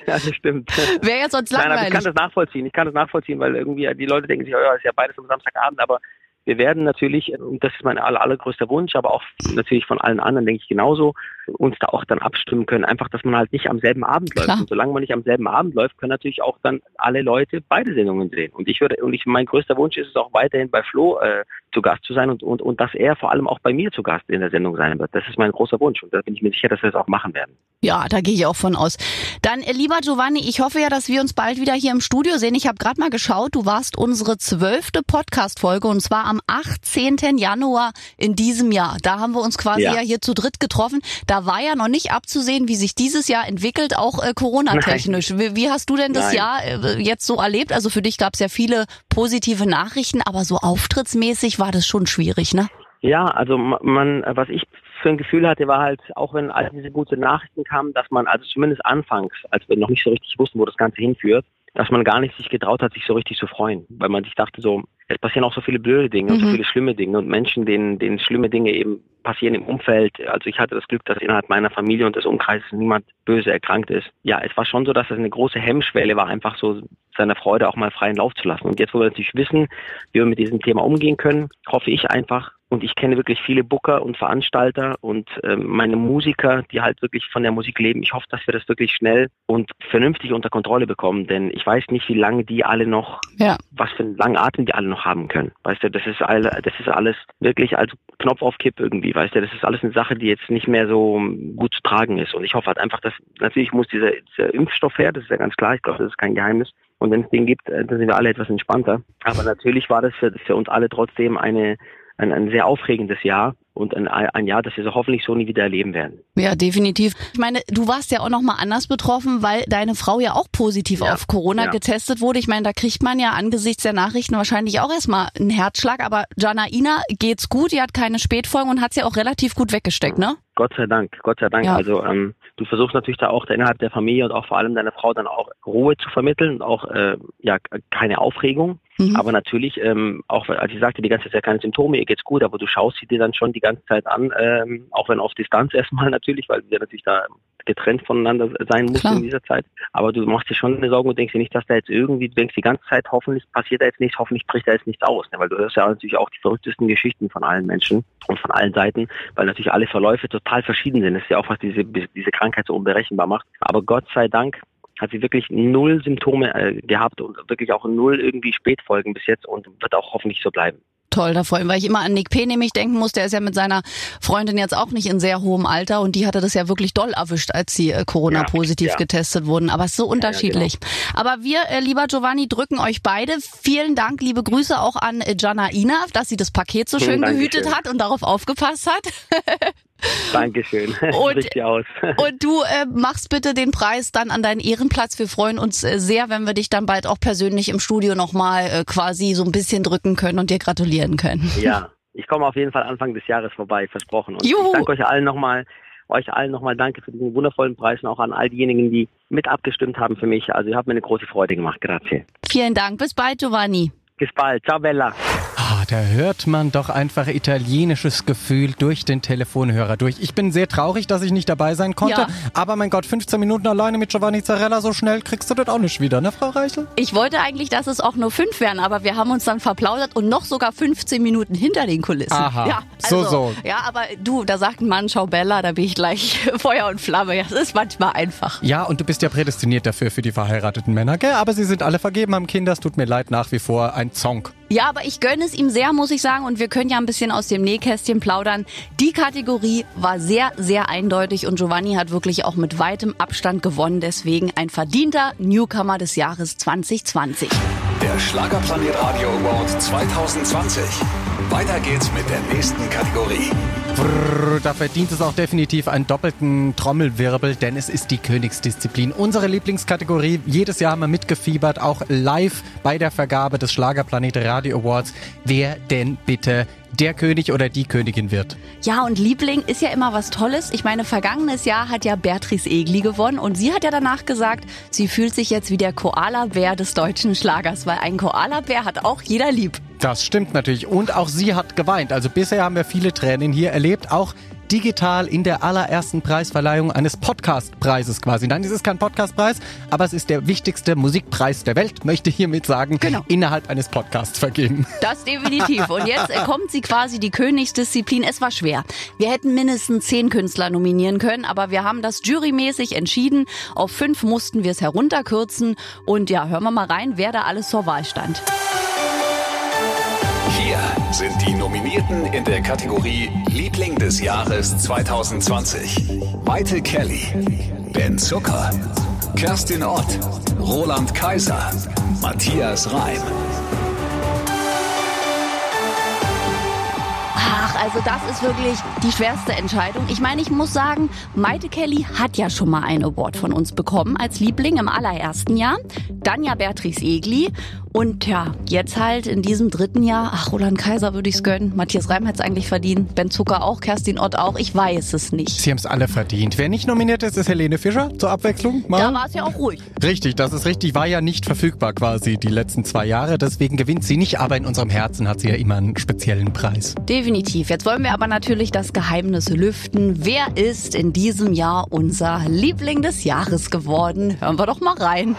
Ja, das stimmt. Wäre jetzt sonst Nein, aber ich langweilig. kann das nachvollziehen. Ich kann das nachvollziehen, weil irgendwie die Leute denken sich, oh ja, ist ja beides am Samstagabend, aber wir werden natürlich, und das ist mein aller, allergrößter Wunsch, aber auch natürlich von allen anderen, denke ich genauso, uns da auch dann abstimmen können. Einfach, dass man halt nicht am selben Abend läuft. Klar. Und solange man nicht am selben Abend läuft, können natürlich auch dann alle Leute beide Sendungen sehen. Und ich würde, und ich, mein größter Wunsch ist es auch weiterhin bei Flo äh, zu Gast zu sein und, und, und dass er vor allem auch bei mir zu Gast in der Sendung sein wird. Das ist mein großer Wunsch. Und da bin ich mir sicher, dass wir das auch machen werden. Ja, da gehe ich auch von aus. Dann, äh, lieber Giovanni, ich hoffe ja, dass wir uns bald wieder hier im Studio sehen. Ich habe gerade mal geschaut, du warst unsere zwölfte Podcast-Folge und zwar am 18. Januar in diesem Jahr. Da haben wir uns quasi ja. Ja. hier zu dritt getroffen. Da war ja noch nicht abzusehen, wie sich dieses Jahr entwickelt, auch äh, Corona-technisch. Wie, wie hast du denn das Nein. Jahr äh, jetzt so erlebt? Also für dich gab es ja viele positive Nachrichten, aber so auftrittsmäßig war das schon schwierig, ne? Ja, also ma- man, was ich für ein Gefühl hatte, war halt, auch wenn all diese guten Nachrichten kamen, dass man, also zumindest anfangs, als wir noch nicht so richtig wussten, wo das Ganze hinführt, dass man gar nicht sich getraut hat, sich so richtig zu freuen, weil man sich dachte so, es passieren auch so viele blöde Dinge und so Mhm. viele schlimme Dinge und Menschen, denen, denen schlimme Dinge eben passieren im Umfeld. Also ich hatte das Glück, dass innerhalb meiner Familie und des Umkreises niemand böse erkrankt ist. Ja, es war schon so, dass es eine große Hemmschwelle war, einfach so seiner Freude auch mal freien Lauf zu lassen. Und jetzt, wo wir natürlich wissen, wie wir mit diesem Thema umgehen können, hoffe ich einfach, und ich kenne wirklich viele Booker und Veranstalter und ähm, meine Musiker, die halt wirklich von der Musik leben. Ich hoffe, dass wir das wirklich schnell und vernünftig unter Kontrolle bekommen, denn ich weiß nicht, wie lange die alle noch, Ja. was für einen langen Atem die alle noch haben können. Weißt du, das ist alle, das ist alles wirklich als Knopf auf Kipp irgendwie, weißt du, das ist alles eine Sache, die jetzt nicht mehr so gut zu tragen ist. Und ich hoffe halt einfach, dass natürlich muss dieser, dieser Impfstoff her, das ist ja ganz klar, ich glaube, das ist kein Geheimnis. Und wenn es den gibt, äh, dann sind wir alle etwas entspannter. Aber natürlich war das für, für uns alle trotzdem eine, ein, ein sehr aufregendes Jahr und ein, ein Jahr, das wir so hoffentlich so nie wieder erleben werden. Ja, definitiv. Ich meine, du warst ja auch noch mal anders betroffen, weil deine Frau ja auch positiv Ja, auf Corona ja. getestet wurde. Ich meine, da kriegt man ja angesichts der Nachrichten wahrscheinlich auch erstmal einen Herzschlag. Aber Janaina geht's gut, die hat keine Spätfolgen und hat's ja auch relativ gut weggesteckt, ne? Gott sei Dank, Gott sei Dank. Ja. Also ähm, du versuchst natürlich da auch innerhalb der Familie und auch vor allem deiner Frau dann auch Ruhe zu vermitteln und auch äh, ja keine Aufregung. Mhm. Aber natürlich, ähm, auch als ich sagte, die ganze Zeit keine Symptome, ihr geht's gut, aber du schaust sie dir dann schon die ganze Zeit an, ähm, auch wenn auf Distanz erstmal natürlich, weil wir natürlich da getrennt voneinander sein mussten in dieser Zeit. Aber du machst dir schon eine Sorge und denkst dir nicht, dass da jetzt irgendwie, du denkst die ganze Zeit, hoffentlich passiert da jetzt nichts, hoffentlich bricht da jetzt nichts aus. Ne? Weil du hörst ja natürlich auch die verrücktesten Geschichten von allen Menschen und von allen Seiten, weil natürlich alle Verläufe total verschieden sind. Das ist ja auch, was diese, diese Krankheit so unberechenbar macht. Aber Gott sei Dank hat sie wirklich null Symptome äh, gehabt und wirklich auch null irgendwie Spätfolgen bis jetzt und wird auch hoffentlich so bleiben. Toll, da freue ich mich, weil ich immer an Nick P. nämlich denken muss, der ist ja mit seiner Freundin jetzt auch nicht in sehr hohem Alter und die hatte das ja wirklich doll erwischt, als sie äh, Corona-positiv Ja, ja. getestet wurden. Aber es ist so unterschiedlich. Aber wir, äh, lieber Giovanni, drücken euch beide. Vielen Dank, liebe Grüße auch an äh, Janaina, dass sie das Paket so schön Dankeschön. gehütet hat und darauf aufgepasst hat. Dankeschön. Und-. Und du äh, machst bitte den Preis dann an deinen Ehrenplatz. Wir freuen uns äh, sehr, wenn wir dich dann bald auch persönlich im Studio nochmal äh, quasi so ein bisschen drücken können und dir gratulieren können. Ja, ich komme auf jeden Fall Anfang des Jahres vorbei, versprochen. Und Juhu. ich danke euch allen nochmal, euch allen nochmal danke für diesen wundervollen Preis und auch an all diejenigen, die mit abgestimmt haben für mich. Also ihr habt mir eine große Freude gemacht. Grazie. Vielen Dank. Bis bald, Giovanni. Bis bald. Ciao, Bella. Da hört man doch einfach italienisches Gefühl durch den Telefonhörer durch. Ich bin sehr traurig, dass ich nicht dabei sein konnte. Ja. Aber mein Gott, 15 Minuten alleine mit Giovanni Zarella, so schnell kriegst du das auch nicht wieder, ne, Frau Reichel? Ich wollte eigentlich, dass es auch nur fünf wären, aber wir haben uns dann verplaudert und noch sogar 15 Minuten hinter den Kulissen. Aha. Ja, also, so. Ja, aber du, da sagt ein Mann, schau Bella, da bin ich gleich Feuer und Flamme. Ja, das ist manchmal einfach. Ja, und du bist ja prädestiniert dafür für die verheirateten Männer, gell? Aber sie sind alle vergeben, haben Kinder, es tut mir leid, nach wie vor ein Zonk. Ja, aber ich gönne es ihm sehr, muss ich sagen. Und wir können ja ein bisschen aus dem Nähkästchen plaudern. Die Kategorie war sehr, sehr eindeutig und Giovanni hat wirklich auch mit weitem Abstand gewonnen. Deswegen ein verdienter Newcomer des Jahres 2020. Der Schlagerplanet Radio Award 2020. Weiter geht's mit der nächsten Kategorie. Brrr, da verdient es auch definitiv einen doppelten Trommelwirbel, denn es ist die Königsdisziplin. Unsere Lieblingskategorie. Jedes Jahr haben wir mitgefiebert, auch live bei der Vergabe des Schlagerplanet Radio Awards. Wer denn bitte der König oder die Königin wird? Ja, und Liebling ist ja immer was Tolles. Ich meine, vergangenes Jahr hat ja Beatrice Egli gewonnen und sie hat ja danach gesagt, sie fühlt sich jetzt wie der Koala-Bär des deutschen Schlagers, weil ein Koala-Bär hat auch jeder lieb. Das stimmt natürlich. Und auch sie hat geweint. Also bisher haben wir viele Tränen hier erlebt, auch digital in der allerersten Preisverleihung eines Podcast-Preises quasi. Nein, es ist kein Podcast-Preis, aber es ist der wichtigste Musikpreis der Welt, möchte ich hiermit sagen, Genau. innerhalb eines Podcasts vergeben. Das definitiv. Und jetzt äh, kommt sie quasi die Königsdisziplin. Es war schwer. Wir hätten mindestens zehn Künstler nominieren können, aber wir haben das jurymäßig entschieden. Auf fünf mussten wir es herunterkürzen. Und ja, hören wir mal rein, wer da alles zur Wahl stand. Hier sind die Nominierten in der Kategorie Liebling des Jahres 2020. Maite Kelly, Ben Zucker, Kerstin Ott, Roland Kaiser, Matthias Reim. Also das ist wirklich die schwerste Entscheidung. Ich meine, ich muss sagen, Maite Kelly hat ja schon mal einen Award von uns bekommen als Liebling im allerersten Jahr. Dann ja Beatrice Egli. Und ja, jetzt halt in diesem dritten Jahr, ach, Roland Kaiser würde ich's gönnen. Matthias Reim hat's eigentlich verdient. Ben Zucker auch, Kerstin Ott auch. Ich weiß es nicht. Sie haben es alle verdient. Wer nicht nominiert ist, ist Helene Fischer zur Abwechslung. Mal. Da war es ja auch ruhig. Richtig, das ist richtig. War ja nicht verfügbar quasi die letzten zwei Jahre. Deswegen gewinnt sie nicht, aber in unserem Herzen hat sie ja immer einen speziellen Preis. Definitiv. Jetzt wollen wir aber natürlich das Geheimnis lüften. Wer ist in diesem Jahr unser Liebling des Jahres geworden? Hören wir doch mal rein.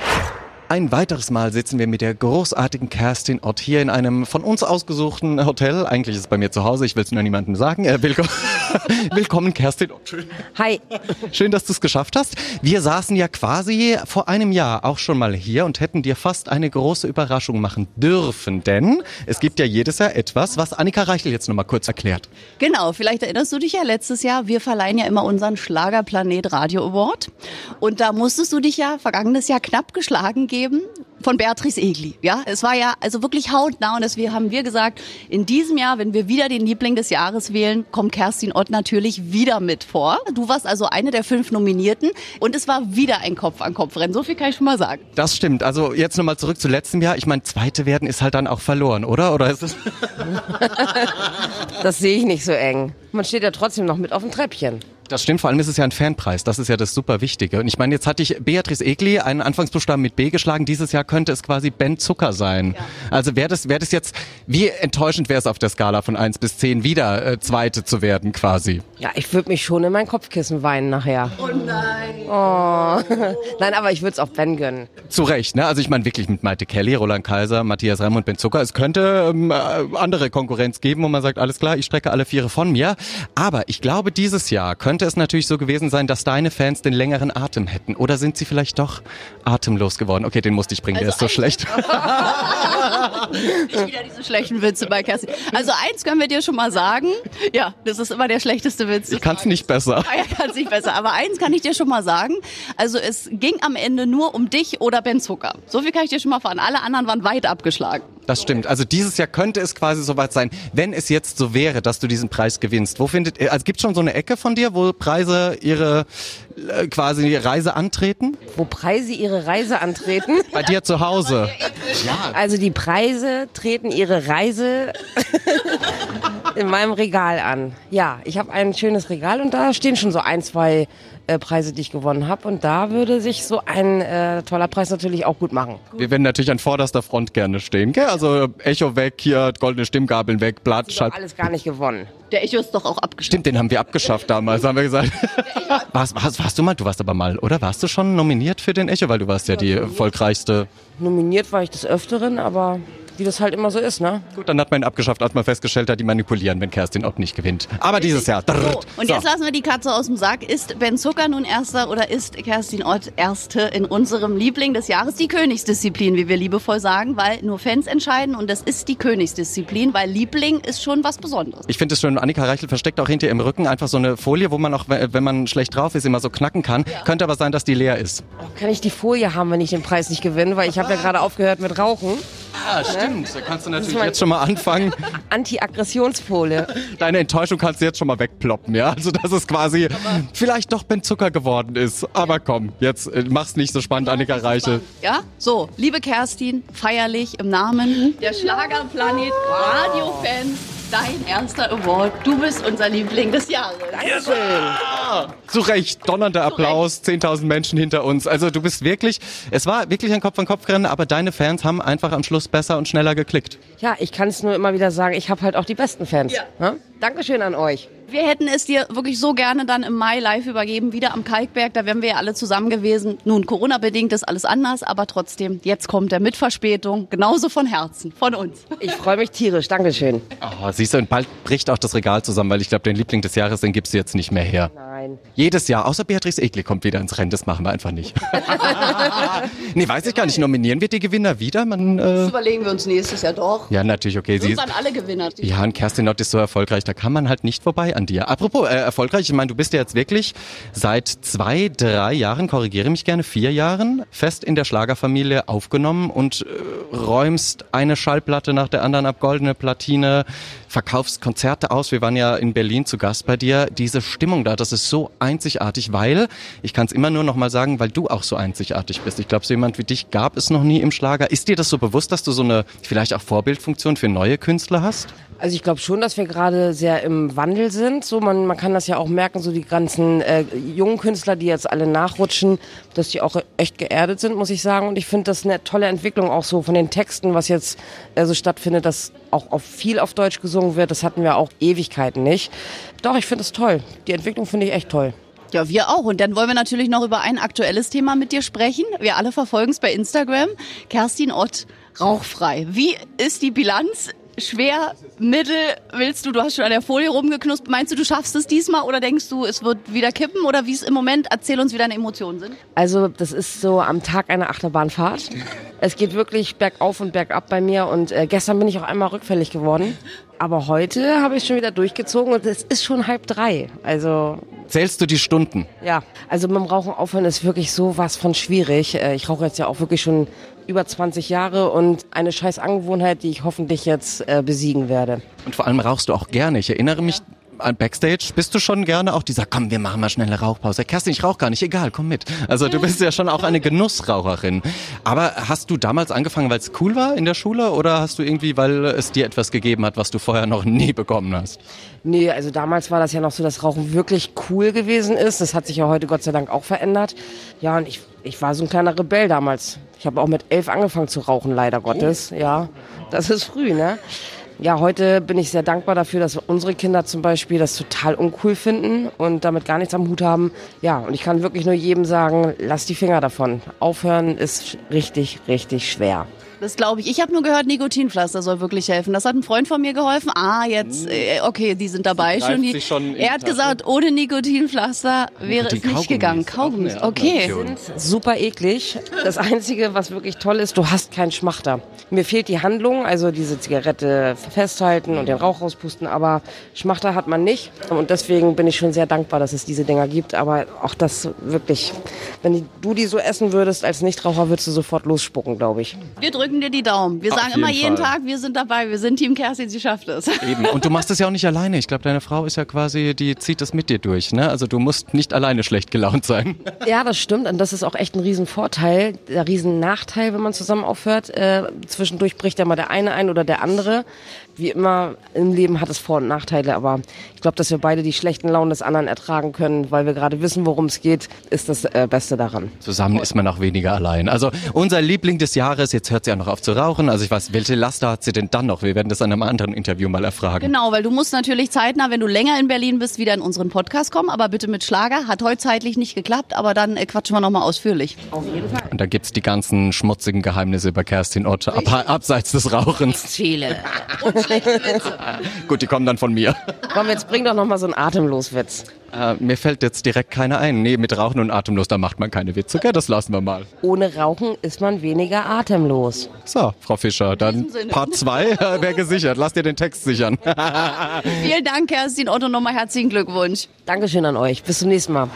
Ein weiteres Mal sitzen wir mit der großartigen Kerstin Ott hier in einem von uns ausgesuchten Hotel. Eigentlich ist es bei mir zu Hause, ich will es nur niemandem sagen. Äh, willkommen, willkommen, Kerstin Ott. Schön, Hi. schön, dass du es geschafft hast. Wir saßen ja quasi vor einem Jahr auch schon mal hier und hätten dir fast eine große Überraschung machen dürfen. Denn es gibt ja jedes Jahr etwas, was Annika Reichel jetzt nochmal kurz erklärt. Genau, vielleicht erinnerst du dich ja letztes Jahr, wir verleihen ja immer unseren Schlagerplanet Radio Award. Und da musstest du dich ja vergangenes Jahr knapp geschlagen geben von Beatrice Egli. Ja, es war ja also wirklich hautnah und deswegen haben wir gesagt, in diesem Jahr, wenn wir wieder den Liebling des Jahres wählen, kommt Kerstin Ott natürlich wieder mit vor. Du warst also eine der fünf Nominierten und es war wieder ein Kopf-an-Kopf-Rennen. So viel kann ich schon mal sagen. Das stimmt. Also jetzt nochmal zurück zu letztem Jahr. Ich meine, zweite werden ist halt dann auch verloren, oder? Oder ist es? Das sehe ich nicht so eng. Man steht ja trotzdem noch mit auf dem Treppchen. Das stimmt, vor allem ist es ja ein Fanpreis. Das ist ja das super Wichtige. Und ich meine, jetzt hatte ich Beatrice Egli einen Anfangsbuchstaben mit B geschlagen. Dieses Jahr könnte es quasi Ben Zucker sein. Also wäre das, wäre das jetzt, wie enttäuschend wäre es auf der Skala von 1 bis 10 wieder äh, Zweite zu werden quasi? Ja, ich würde mich schon in mein Kopfkissen weinen nachher. Oh nein. Oh. nein, aber ich würde es auch Ben gönnen. Zu Recht, ne? Also ich meine wirklich mit Maite Kelly, Roland Kaiser, Matthias Reim und Ben Zucker. Es könnte ähm, äh, andere Konkurrenz geben, wo man sagt, alles klar, ich strecke alle Viere von mir. Aber ich glaube, dieses Jahr könnte es natürlich so gewesen sein, dass deine Fans den längeren Atem hätten. Oder sind sie vielleicht doch atemlos geworden? Okay, den musste ich bringen, der ist so Also schlecht. Wieder diese schlechten Witze bei Kerstin. Also eins können wir dir schon mal sagen. Ja, das ist immer der schlechteste Witz. Ich kann es nicht besser. Ah, ja, kann nicht besser. Aber eins kann ich dir schon mal sagen. Also es ging am Ende nur um dich oder Ben Zucker. So viel kann ich dir schon mal fahren. Alle anderen waren weit abgeschlagen. Das stimmt. Also dieses Jahr könnte es quasi soweit sein, wenn es jetzt so wäre, dass du diesen Preis gewinnst. Wo findet, also gibt schon so eine Ecke von dir, wo Preise ihre äh, quasi die Reise antreten? Wo Preise ihre Reise antreten. Bei dir zu Hause. Also die Preise treten ihre Reise in meinem Regal an. Ja, ich habe ein schönes Regal und da stehen schon so ein, zwei äh, Preise, die ich gewonnen habe. Und da würde sich so ein äh, toller Preis natürlich auch gut machen. Wir werden natürlich an vorderster Front gerne stehen, gell? Also Echo weg, hier goldene Stimmgabeln weg, Blatt, Ich habe alles gar nicht gewonnen. Der Echo ist doch auch abgestimmt. Stimmt, den haben wir abgeschafft damals, haben wir gesagt. warst, warst, warst du mal, du warst aber mal, oder? Warst du schon nominiert für den Echo? Weil du warst ja die erfolgreichste. Nominiert war ich des Öfteren, aber wie das halt immer so ist, ne? Gut, dann hat man ihn abgeschafft, als man festgestellt hat, die manipulieren, wenn Kerstin Ott nicht gewinnt. Aber dieses Jahr. So, und jetzt lassen wir die Katze aus dem Sack. Ist Ben Zucker nun Erster oder ist Kerstin Ott Erste in unserem Liebling des Jahres? Die Königsdisziplin, wie wir liebevoll sagen, weil nur Fans entscheiden und das ist die Königsdisziplin, weil Liebling ist schon was Besonderes. Ich finde es schön, Annika Reichel versteckt auch hinter ihrem Rücken einfach so eine Folie, wo man auch, wenn man schlecht drauf ist, immer so knacken kann. Könnte aber sein, dass die leer ist. Kann ich die Folie haben, wenn ich den Preis nicht gewinne? Weil ich habe ja gerade aufgehört mit Rauchen. Ah, stimmt. Da kannst du natürlich jetzt schon mal anfangen. Anti-Aggressionsfolie. Deine Enttäuschung kannst du jetzt schon mal wegploppen, ja? Also, dass es quasi vielleicht doch Ben Zucker geworden ist. Aber komm, jetzt äh, mach's nicht so spannend, Annika Reichel. Ja? So, liebe Kerstin, feierlich im Namen der Schlagerplanet Radio-Fans, dein erster Award. Du bist unser Liebling des Jahres. Zu Recht, donnernder Applaus, 10.000 Menschen hinter uns. Also du bist wirklich, es war wirklich ein Kopf-an-Kopf-Rennen, aber deine Fans haben einfach am Schluss besser und schneller geklickt. Ja, ich kann es nur immer wieder sagen, ich habe halt auch die besten Fans. Ja. Ne? Dankeschön an euch. Wir hätten es dir wirklich so gerne dann im Mai live übergeben, wieder am Kalkberg. Da wären wir ja alle zusammen gewesen. Nun, Corona-bedingt ist alles anders, aber trotzdem, jetzt kommt er mit Verspätung. Genauso von Herzen, von uns. Ich freue mich tierisch. Dankeschön. Oh, siehst du, und bald bricht auch das Regal zusammen, weil ich glaube, den Liebling des Jahres, den gibst du jetzt nicht mehr her. Nein. Jedes Jahr, außer Beatrice Egli kommt wieder ins Rennen, das machen wir einfach nicht. nee, weiß ich gar nicht. Nominieren wir die Gewinner wieder? Man, Das äh, überlegen wir uns nächstes Jahr doch. ja, natürlich, okay. Sie ist, Irgendwann alle Gewinner. ja, und Kerstin Ott ist so erfolgreich, da kann man halt nicht vorbei an dir. Apropos äh, erfolgreich, ich meine, du bist ja jetzt wirklich seit zwei, drei Jahren, korrigiere mich gerne, vier Jahren fest in der Schlagerfamilie aufgenommen und äh, räumst eine Schallplatte nach der anderen ab, goldene Platine, verkaufst Konzerte aus. Wir waren ja in Berlin zu Gast bei dir. Diese Stimmung da, das ist so einzigartig, weil, ich kann es immer nur noch mal sagen, weil du auch so einzigartig bist. Ich glaube, so jemand wie dich gab es noch nie im Schlager. Ist dir das so bewusst, dass du so eine vielleicht auch Vorbildfunktion für neue Künstler hast? Also ich glaube schon, dass wir gerade sehr im Wandel sind. So man, man kann das ja auch merken, so die ganzen äh, jungen Künstler, die jetzt alle nachrutschen, dass die auch echt geerdet sind, muss ich sagen. Und ich finde das eine tolle Entwicklung auch so von den Texten, was jetzt äh, so stattfindet, dass auch auf viel auf Deutsch gesungen wird. Das hatten wir auch Ewigkeiten nicht. Doch, ich finde es toll. Die Entwicklung finde ich echt toll. Ja, wir auch. Und dann wollen wir natürlich noch über ein aktuelles Thema mit dir sprechen. Wir alle verfolgen es bei Instagram. Kerstin Ott, rauchfrei. Wie ist die Bilanz? Schwer, mittel, willst du, du hast schon an der Folie rumgeknuspt. Meinst du, du schaffst es diesmal oder denkst du, es wird wieder kippen? Oder wie es im Moment, erzähl uns, wie deine Emotionen sind. Also das ist so am Tag einer Achterbahnfahrt. Es geht wirklich bergauf und bergab bei mir und äh, gestern bin ich auch einmal rückfällig geworden. Aber heute habe ich schon wieder durchgezogen und es ist schon halb drei. Also Zählst du die Stunden? ja, also mit dem Rauchen aufhören ist wirklich so was von schwierig. Äh, Ich rauche jetzt ja auch wirklich schon über 20 Jahre und eine scheiß Angewohnheit, die ich hoffentlich jetzt äh, besiegen werde. Und vor allem rauchst du auch gerne. Ich erinnere mich Backstage. Bist du schon gerne auch dieser, komm, wir machen mal schnell eine Rauchpause. Kerstin, ich rauche gar nicht, egal, komm mit. Also du bist ja schon auch eine Genussraucherin. Aber hast du damals angefangen, weil es cool war in der Schule oder hast du irgendwie, weil es dir etwas gegeben hat, was du vorher noch nie bekommen hast? Nee, also damals war das ja noch so, dass Rauchen wirklich cool gewesen ist. Das hat sich ja heute Gott sei Dank auch verändert. Ja, und ich, ich war so ein kleiner Rebell damals. Ich habe auch mit elf angefangen zu rauchen, leider Gottes. Ja, das ist früh, ne? Ja, heute bin ich sehr dankbar dafür, dass unsere Kinder zum Beispiel das total uncool finden und damit gar nichts am Hut haben. Ja, und ich kann wirklich nur jedem sagen, lass die Finger davon. Aufhören ist richtig, richtig schwer. Das glaube ich. Ich habe nur gehört, Nikotinpflaster soll wirklich helfen. Das hat ein Freund von mir geholfen. Ah, jetzt, äh, okay, die sind dabei schon. Die, schon er hat gesagt, ohne Nikotinpflaster wäre es nicht gegangen. Kaugummis, okay. Super eklig. Das Einzige, was wirklich toll ist, du hast keinen Schmachter. Mir fehlt die Handlung, also diese Zigarette festhalten und den Rauch rauspusten, aber Schmachter hat man nicht. Und deswegen bin ich schon sehr dankbar, dass es diese Dinger gibt. Aber auch das wirklich, wenn du die so essen würdest als Nichtraucher, würdest du sofort losspucken, glaube ich. Wir drücken drücken dir die Daumen. Wir Auf sagen immer jeden jeden Fall. Tag, wir sind dabei, wir sind Team Kerstin, sie schafft es. Eben. Und du machst es ja auch nicht alleine. Ich glaube, deine Frau ist ja quasi, die zieht das mit dir durch. Ne? Also du musst nicht alleine schlecht gelaunt sein. Ja, das stimmt. Und das ist auch echt ein Riesenvorteil. Der Riesennachteil, wenn man zusammen aufhört. Äh, zwischendurch bricht ja mal der eine ein oder der andere. Wie immer im Leben hat es Vor- und Nachteile. Aber ich glaube, dass wir beide die schlechten Launen des anderen ertragen können, weil wir gerade wissen, worum es geht, ist das äh, Beste daran. Zusammen ist man auch weniger allein. Also unser Liebling des Jahres, jetzt hört sie ja noch auf zu rauchen. Also ich weiß, welche Laster hat sie denn dann noch? Wir werden das an einem anderen Interview mal erfragen. Genau, weil du musst natürlich zeitnah, wenn du länger in Berlin bist, wieder in unseren Podcast kommen, aber bitte mit Schlager. Hat heute zeitlich nicht geklappt, aber dann äh, quatschen wir nochmal ausführlich. Und da gibt's die ganzen schmutzigen Geheimnisse über Kerstin Ott, ab, abseits des Rauchens. Viele. Gut, die kommen dann von mir. Komm, jetzt bring doch noch mal so einen Atemloswitz. Äh, mir fällt jetzt direkt keiner ein. Nee, mit Rauchen und Atemlos, da macht man keine Witze. Gell? Das lassen wir mal. Ohne Rauchen ist man weniger atemlos. So, Frau Fischer, dann. Part 2 wäre gesichert. Lass dir den Text sichern. Vielen Dank, Kerstin Otto, nochmal herzlichen Glückwunsch. Dankeschön an euch. Bis zum nächsten Mal.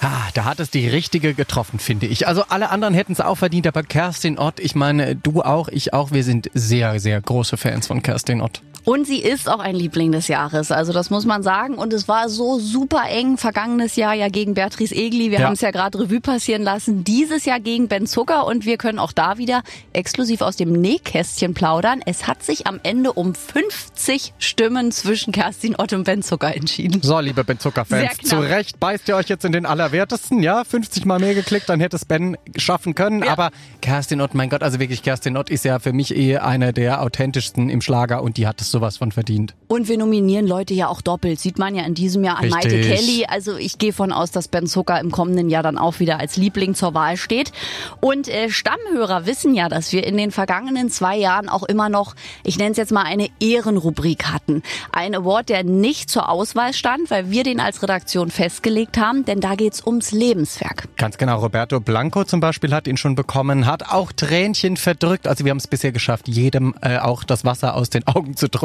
Ah, da hat es die richtige getroffen, finde ich. Also alle anderen hätten es auch verdient, aber Kerstin Ott, ich meine, du auch, ich auch, wir sind sehr, sehr große Fans von Kerstin Ott. Und sie ist auch ein Liebling des Jahres, also das muss man sagen. Und es war so super eng vergangenes Jahr ja gegen Beatrice Egli. Wir Ja. haben es ja gerade Revue passieren lassen. Dieses Jahr gegen Ben Zucker und wir können auch da wieder exklusiv aus dem Nähkästchen plaudern. Es hat sich am Ende um 50 Stimmen zwischen Kerstin Ott und Ben Zucker entschieden. So, liebe Ben Zucker-Fans, zu Recht beißt ihr euch jetzt in den Allerwertesten, ja? 50 Mal mehr geklickt, dann hätte es Ben schaffen können. Ja. Aber Kerstin Ott, mein Gott, also wirklich, Kerstin Ott ist ja für mich eh eine der authentischsten im Schlager und die hat es sowas von verdient. Und wir nominieren Leute ja auch doppelt. Sieht man ja in diesem Jahr an Richtig. Maite Kelly. Also ich gehe von aus, dass Ben Zucker im kommenden Jahr dann auch wieder als Liebling zur Wahl steht. Und äh, Stammhörer wissen ja, dass wir in den vergangenen zwei Jahren auch immer noch, ich nenne es jetzt mal eine Ehrenrubrik hatten. Ein Award, der nicht zur Auswahl stand, weil wir den als Redaktion festgelegt haben, denn da geht's ums Lebenswerk. Ganz genau, Roberto Blanco zum Beispiel hat ihn schon bekommen, hat auch Tränchen verdrückt. Also wir haben es bisher geschafft, jedem äh, auch das Wasser aus den Augen zu drücken.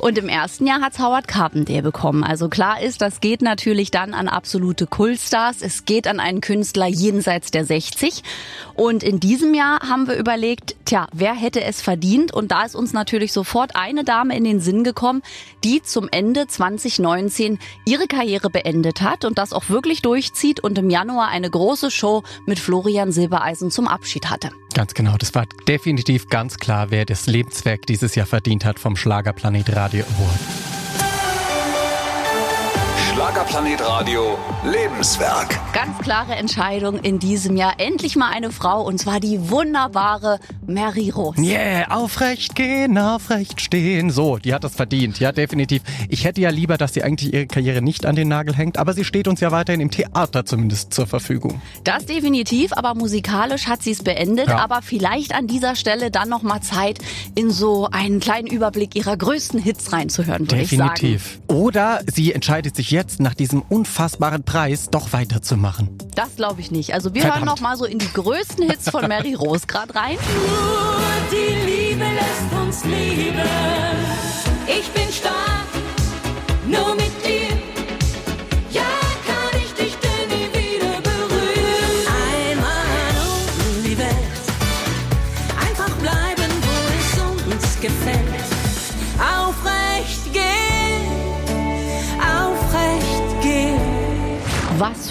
Und im ersten Jahr hat's Howard Carpendale bekommen. Also klar ist, das geht natürlich dann an absolute Kultstars. Es geht an einen Künstler jenseits der 60. Und in diesem Jahr haben wir überlegt, tja, wer hätte es verdient? Und da ist uns natürlich sofort eine Dame in den Sinn gekommen, die zum Ende 2019 ihre Karriere beendet hat und das auch wirklich durchzieht und im Januar eine große Show mit Florian Silbereisen zum Abschied hatte. Ganz genau, das war definitiv ganz klar, wer das Lebenswerk dieses Jahr verdient hat vom Schlagerplanet Radio Award. Schlagerplanet Radio Lebenswerk. Ganz klare Entscheidung in diesem Jahr. Endlich mal eine Frau und zwar die wunderbare Mary Rose. Yeah, aufrecht gehen, aufrecht stehen. So, die hat das verdient. Ja, definitiv. Ich hätte ja lieber, dass sie eigentlich ihre Karriere nicht an den Nagel hängt, aber sie steht uns ja weiterhin im Theater zumindest zur Verfügung. Das definitiv, aber musikalisch hat sie es beendet. Ja. Aber vielleicht an dieser Stelle dann noch mal Zeit, in so einen kleinen Überblick ihrer größten Hits reinzuhören, würde ich sagen. Definitiv. Oder sie entscheidet sich jetzt nach diesem unfassbaren Preis doch weiterzumachen. Das glaube ich nicht. Also wir Verdammt. hören noch mal so in die größten Hits von Mary Rose gerade rein. Nur die Liebe lässt uns lieben. Ich bin stark,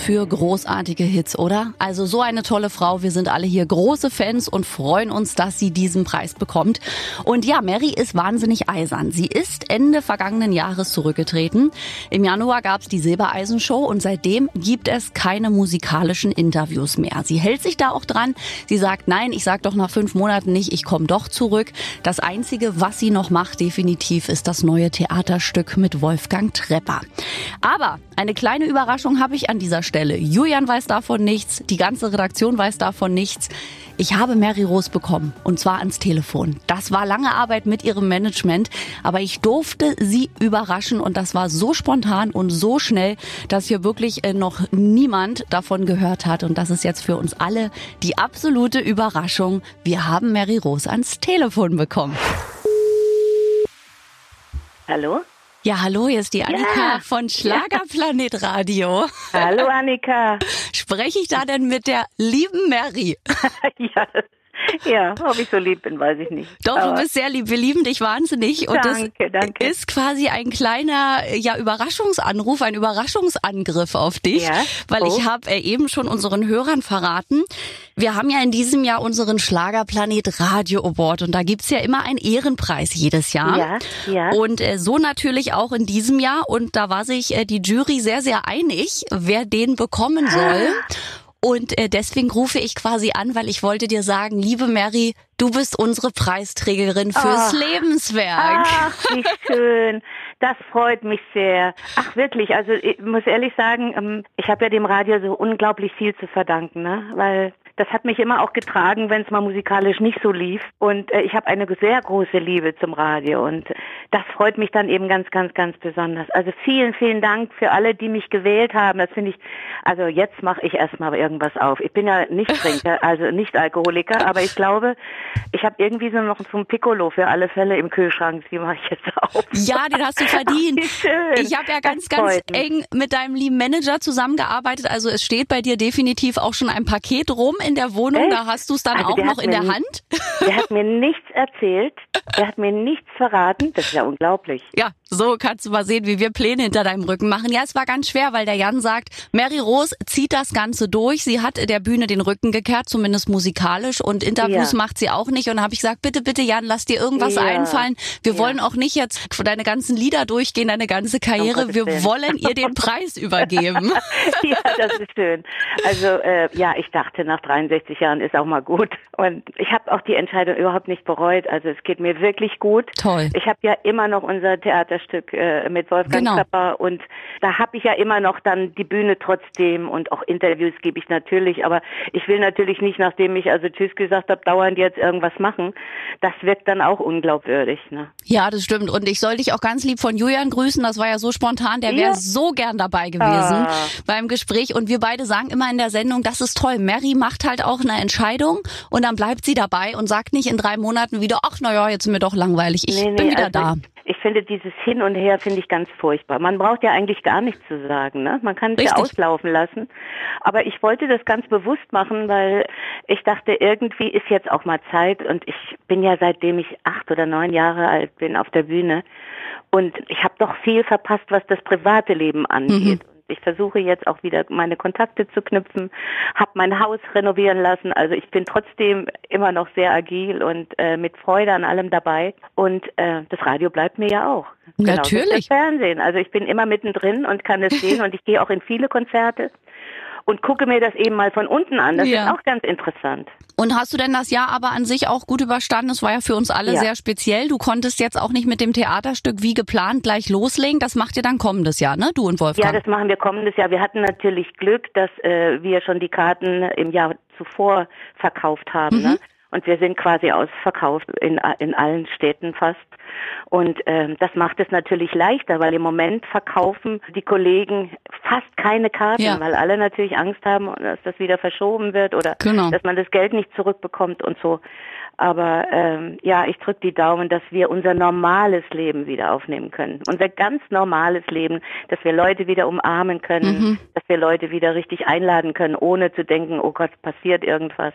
für großartige Hits, oder? Also so eine tolle Frau. Wir sind alle hier große Fans und freuen uns, dass sie diesen Preis bekommt. Und ja, Mary ist wahnsinnig eisern. Sie ist Ende vergangenen Jahres zurückgetreten. Im Januar gab es die Silbereisen-Show und seitdem gibt es keine musikalischen Interviews mehr. Sie hält sich da auch dran. Sie sagt, nein, ich sag doch nach fünf Monaten nicht, ich komme doch zurück. Das Einzige, was sie noch macht, definitiv, ist das neue Theaterstück mit Wolfgang Trepper. Aber eine kleine Überraschung habe ich an dieser Stelle. Julian weiß davon nichts, die ganze Redaktion weiß davon nichts. Ich habe Mary Rose bekommen und zwar ans Telefon. Das war lange Arbeit mit ihrem Management, aber ich durfte sie überraschen und das war so spontan und so schnell, dass hier wirklich äh, noch niemand davon gehört hat und das ist jetzt für uns alle die absolute Überraschung. Wir haben Mary Rose ans Telefon bekommen. Hallo? Ja, hallo, hier ist die Annika Ja. von Schlagerplanet Radio. Hallo Annika. Spreche ich da denn mit der lieben Mary? ja, das, Ja, ob ich so lieb bin, weiß ich nicht. Doch, Aber du bist sehr lieb. Wir lieben dich wahnsinnig. Und Danke, das danke. ist quasi ein kleiner ja, Überraschungsanruf, ein Überraschungsangriff auf dich. Ja? Weil Oh. ich habe äh, eben schon unseren Hörern verraten, wir haben ja in diesem Jahr unseren Schlagerplanet Radio Award und da gibt's ja immer einen Ehrenpreis jedes Jahr. Ja, ja. Und äh, so natürlich auch in diesem Jahr. Und da war sich äh, die Jury sehr, sehr einig, wer den bekommen soll. Und äh, deswegen rufe ich quasi an, weil ich wollte dir sagen, liebe Mary, du bist unsere Preisträgerin fürs Ach. Lebenswerk. Ach, wie schön. Das freut mich sehr. Ach, wirklich. Also ich muss ehrlich sagen, ähm, ich habe ja dem Radio so unglaublich viel zu verdanken, ne? Weil das hat mich immer auch getragen, wenn es mal musikalisch nicht so lief. Und äh, ich habe eine sehr große Liebe zum Radio und das freut mich dann eben ganz, ganz, ganz besonders. Also vielen, vielen Dank für alle, die mich gewählt haben. Das finde ich, also jetzt mache ich erstmal irgendwas auf. Ich bin ja nicht Trinker, also nicht Alkoholiker, aber ich glaube, ich habe irgendwie so noch so ein Piccolo für alle Fälle im Kühlschrank. Die mache ich jetzt auf. Ja, den hast du verdient. Schön. Ich habe ja ganz, ganz eng mit deinem lieben Manager zusammengearbeitet. Also es steht bei dir definitiv auch schon ein Paket rum in der Wohnung. Echt? Da hast du es dann Also auch noch in der Hand. Der hat mir nichts erzählt. Der hat mir nichts verraten. Das ist ja unglaublich. Ja, so kannst du mal sehen, wie wir Pläne hinter deinem Rücken machen. Ja, es war ganz schwer, weil der Jan sagt, Mary Rose zieht das Ganze durch. Sie hat der Bühne den Rücken gekehrt, zumindest musikalisch. Und Interviews Ja. macht sie auch nicht. Und da habe ich gesagt, bitte, bitte, Jan, lass dir irgendwas Ja. einfallen. Wir Ja. wollen auch nicht jetzt deine ganzen Lieder durchgehen, deine ganze Karriere. Gottes Wir Willen. wollen ihr den Preis übergeben. ja, das ist schön. Also äh, ja, ich dachte, nach 63 Jahren ist auch mal gut. Und ich habe auch die Entscheidung überhaupt nicht bereut. Also es geht mir wirklich gut. Toll. Ich habe ja immer noch unser Theaterstück äh, mit Wolfgang Genau. Klapper und da habe ich ja immer noch dann die Bühne trotzdem und auch Interviews gebe ich natürlich. Aber ich will natürlich nicht, nachdem ich also Tschüss gesagt habe, dauernd jetzt irgendwas machen. Das wirkt dann auch unglaubwürdig. Ne? Ja, das stimmt. Und ich soll dich auch ganz lieb von Julian grüßen. Das war ja so spontan. Der wäre Ja. so gern dabei gewesen Ah. beim Gespräch. Und wir beide sagen immer in der Sendung, das ist toll. Mary macht halt auch eine Entscheidung und dann bleibt sie dabei und sagt nicht in drei Monaten wieder, ach na ja, jetzt ist mir doch langweilig. Ich Nee, nee, bin wieder also da. Ich, ich finde dieses Hin und Her finde ich ganz furchtbar. Man braucht ja eigentlich gar nichts zu sagen, ne? Man kann es ja auslaufen lassen. Aber ich wollte das ganz bewusst machen, weil ich dachte, irgendwie ist jetzt auch mal Zeit und ich bin ja seitdem ich acht oder neun Jahre alt bin auf der Bühne und ich habe doch viel verpasst, was das private Leben angeht. Und Ich versuche jetzt auch wieder meine Kontakte zu knüpfen, habe mein Haus renovieren lassen. Also ich bin trotzdem immer noch sehr agil und äh, mit Freude an allem dabei. Und äh, das Radio bleibt mir ja auch. Genauso Natürlich. Das Fernsehen. Also ich bin immer mittendrin und kann es sehen und ich gehe auch in viele Konzerte und gucke mir das eben mal von unten an. Das Ja. ist auch ganz interessant. Und hast du denn das Jahr aber an sich auch gut überstanden? Es war ja für uns alle Ja. sehr speziell. Du konntest jetzt auch nicht mit dem Theaterstück wie geplant gleich loslegen. Das macht ihr dann kommendes Jahr, ne? Du und Ja, Wolfgang. das machen wir kommendes Jahr. Wir hatten natürlich Glück, dass äh, wir schon die Karten im Jahr zuvor verkauft haben. Ne? Und wir sind quasi ausverkauft in, in allen Städten fast. Und ähm, das macht es natürlich leichter, weil im Moment verkaufen die Kollegen fast keine Karten, Ja. weil alle natürlich Angst haben, dass das wieder verschoben wird oder Genau. dass man das Geld nicht zurückbekommt und so. Aber ähm, ja, ich drücke die Daumen, dass wir unser normales Leben wieder aufnehmen können. Unser ganz normales Leben, dass wir Leute wieder umarmen können, dass wir Leute wieder richtig einladen können, ohne zu denken, oh Gott, passiert irgendwas.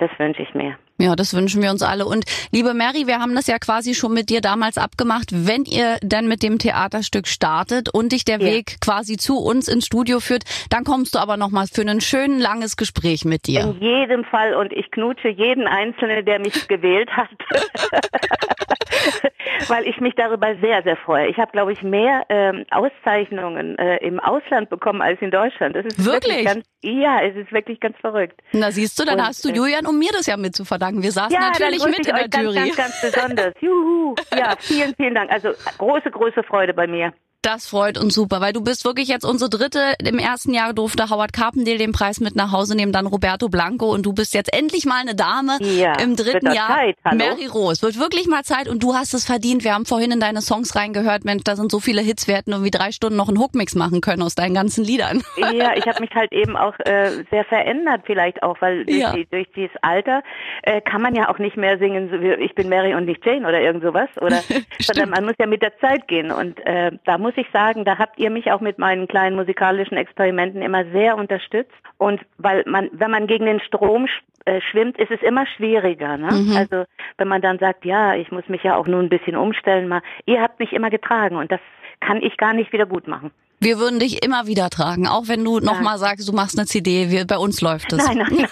Das wünsche ich mir. Ja, das wünschen wir uns alle. Und liebe Mary, wir haben das ja quasi schon mit dir damals abgemacht. Wenn ihr dann mit dem Theaterstück startet und dich der Ja. Weg quasi zu uns ins Studio führt, dann kommst du aber nochmal für ein schön langes Gespräch mit dir. In jedem Fall und ich knutsche jeden Einzelnen, der mich gewählt hat, weil ich mich darüber sehr, sehr freue. Ich habe, glaube ich, mehr ähm, Auszeichnungen äh, im Ausland bekommen als in Deutschland. Das ist Wirklich? ganz, ja, es ist wirklich ganz verrückt. Na siehst du, dann Und, hast du äh, Julian und mir das ja mit zu verdanken. Wir saßen Ja, natürlich mit in der euch ganz, Jury. ganz, ganz besonders. Juhu. Ja, vielen, vielen Dank. Also große, große Freude bei mir. Das freut uns super, weil du bist wirklich jetzt unsere dritte. Im ersten Jahr durfte Howard Carpendale den Preis mit nach Hause nehmen, dann Roberto Blanco und du bist jetzt endlich mal eine Dame Ja, im dritten Jahr. Zeit? Mary Rose, wird wirklich mal Zeit und du hast es verdient. Wir haben vorhin in deine Songs reingehört, Mensch, da sind so viele Hits, wir hätten irgendwie drei Stunden noch einen Hookmix machen können aus deinen ganzen Liedern. Ja, ich habe mich halt eben auch äh, sehr verändert vielleicht auch, weil durch, Ja. die, durch dieses Alter äh, kann man ja auch nicht mehr singen, so wie ich bin Mary und nicht Jane oder irgend sowas, oder sondern man muss ja mit der Zeit gehen und äh, da muss muss ich sagen, da habt ihr mich auch mit meinen kleinen musikalischen Experimenten immer sehr unterstützt. Und weil man, wenn man gegen den Strom äh, schwimmt, ist es immer schwieriger. Ne? Also wenn man dann sagt, ja, ich muss mich ja auch nur ein bisschen umstellen, mal, ihr habt mich immer getragen und das kann ich gar nicht wieder gut machen. Wir würden dich immer wieder tragen, auch wenn du nochmal sagst, du machst eine CD, wir, bei uns läuft es. Nein, nein,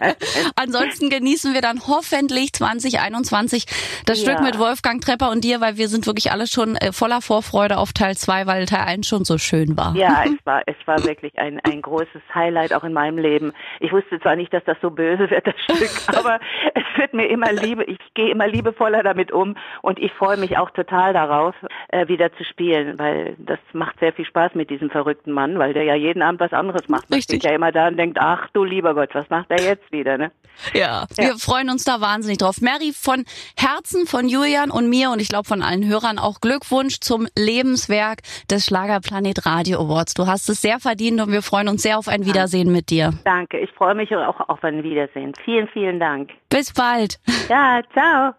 nein. Ansonsten genießen wir dann hoffentlich 2021 das Ja. Stück mit Wolfgang Trepper und dir, weil wir sind wirklich alle schon äh, voller Vorfreude auf Teil 2, weil Teil 1 schon so schön war. Ja, es war, es war wirklich ein, ein großes Highlight auch in meinem Leben. Ich wusste zwar nicht, dass das so böse wird, das Stück, aber es wird mir immer liebe, ich gehe immer liebevoller damit um und ich freue mich auch total darauf, äh, wieder zu spielen, weil das macht sehr viel Spaß mit diesem verrückten Mann, weil der ja jeden Abend was anderes macht. Man Richtig. steht ja immer da und denkt, ach du lieber Gott, was macht er jetzt wieder, ne? Ja, wir freuen uns da wahnsinnig drauf. Mary, von Herzen von Julian und mir und ich glaube von allen Hörern auch Glückwunsch zum Lebenswerk des Schlagerplanet Radio Awards. Du hast es sehr verdient und wir freuen uns sehr auf ein Wiedersehen mit dir. Danke, ich freue mich auch auf ein Wiedersehen. Vielen, vielen Dank. Bis bald. Ja, ciao.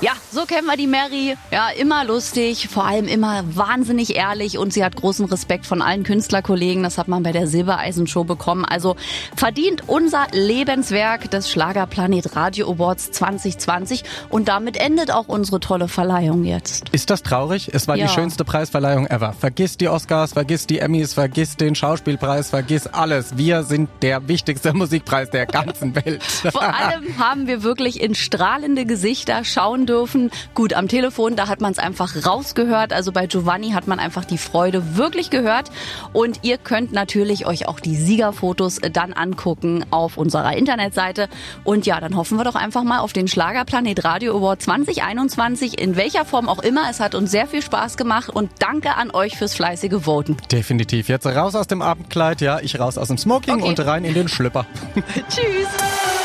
Ja, so kennen wir die Mary. Ja, immer lustig, vor allem immer wahnsinnig ehrlich und sie hat großen Respekt von allen Künstlerkollegen. Das hat man bei der Silbereisen-Show bekommen. Also verdient unser Lebenswerk des Schlagerplanet Radio Awards 2020 und damit endet auch unsere tolle Verleihung jetzt. Ist das traurig? Es war Ja. die schönste Preisverleihung ever. Vergiss die Oscars, vergiss die Emmys, vergiss den Schauspielpreis, vergiss alles. Wir sind der wichtigste Musikpreis der ganzen Welt. Vor allem haben wir wirklich in strahlende Gesichter schauen dürfen. Gut, am Telefon, da hat man es einfach rausgehört. Also bei Giovanni hat man einfach die Freude wirklich gehört. Und ihr könnt natürlich euch auch die Siegerfotos äh, dann angucken auf unserer Internetseite. Und ja, dann hoffen wir doch einfach mal auf den Schlagerplanet Radio Award 2021, in welcher Form auch immer. Es hat uns sehr viel Spaß gemacht und danke an euch fürs fleißige Voten. Definitiv. Jetzt raus aus dem Abendkleid, ja, ich raus aus dem Smoking Okay. und rein in den Schlüpper. Tschüss!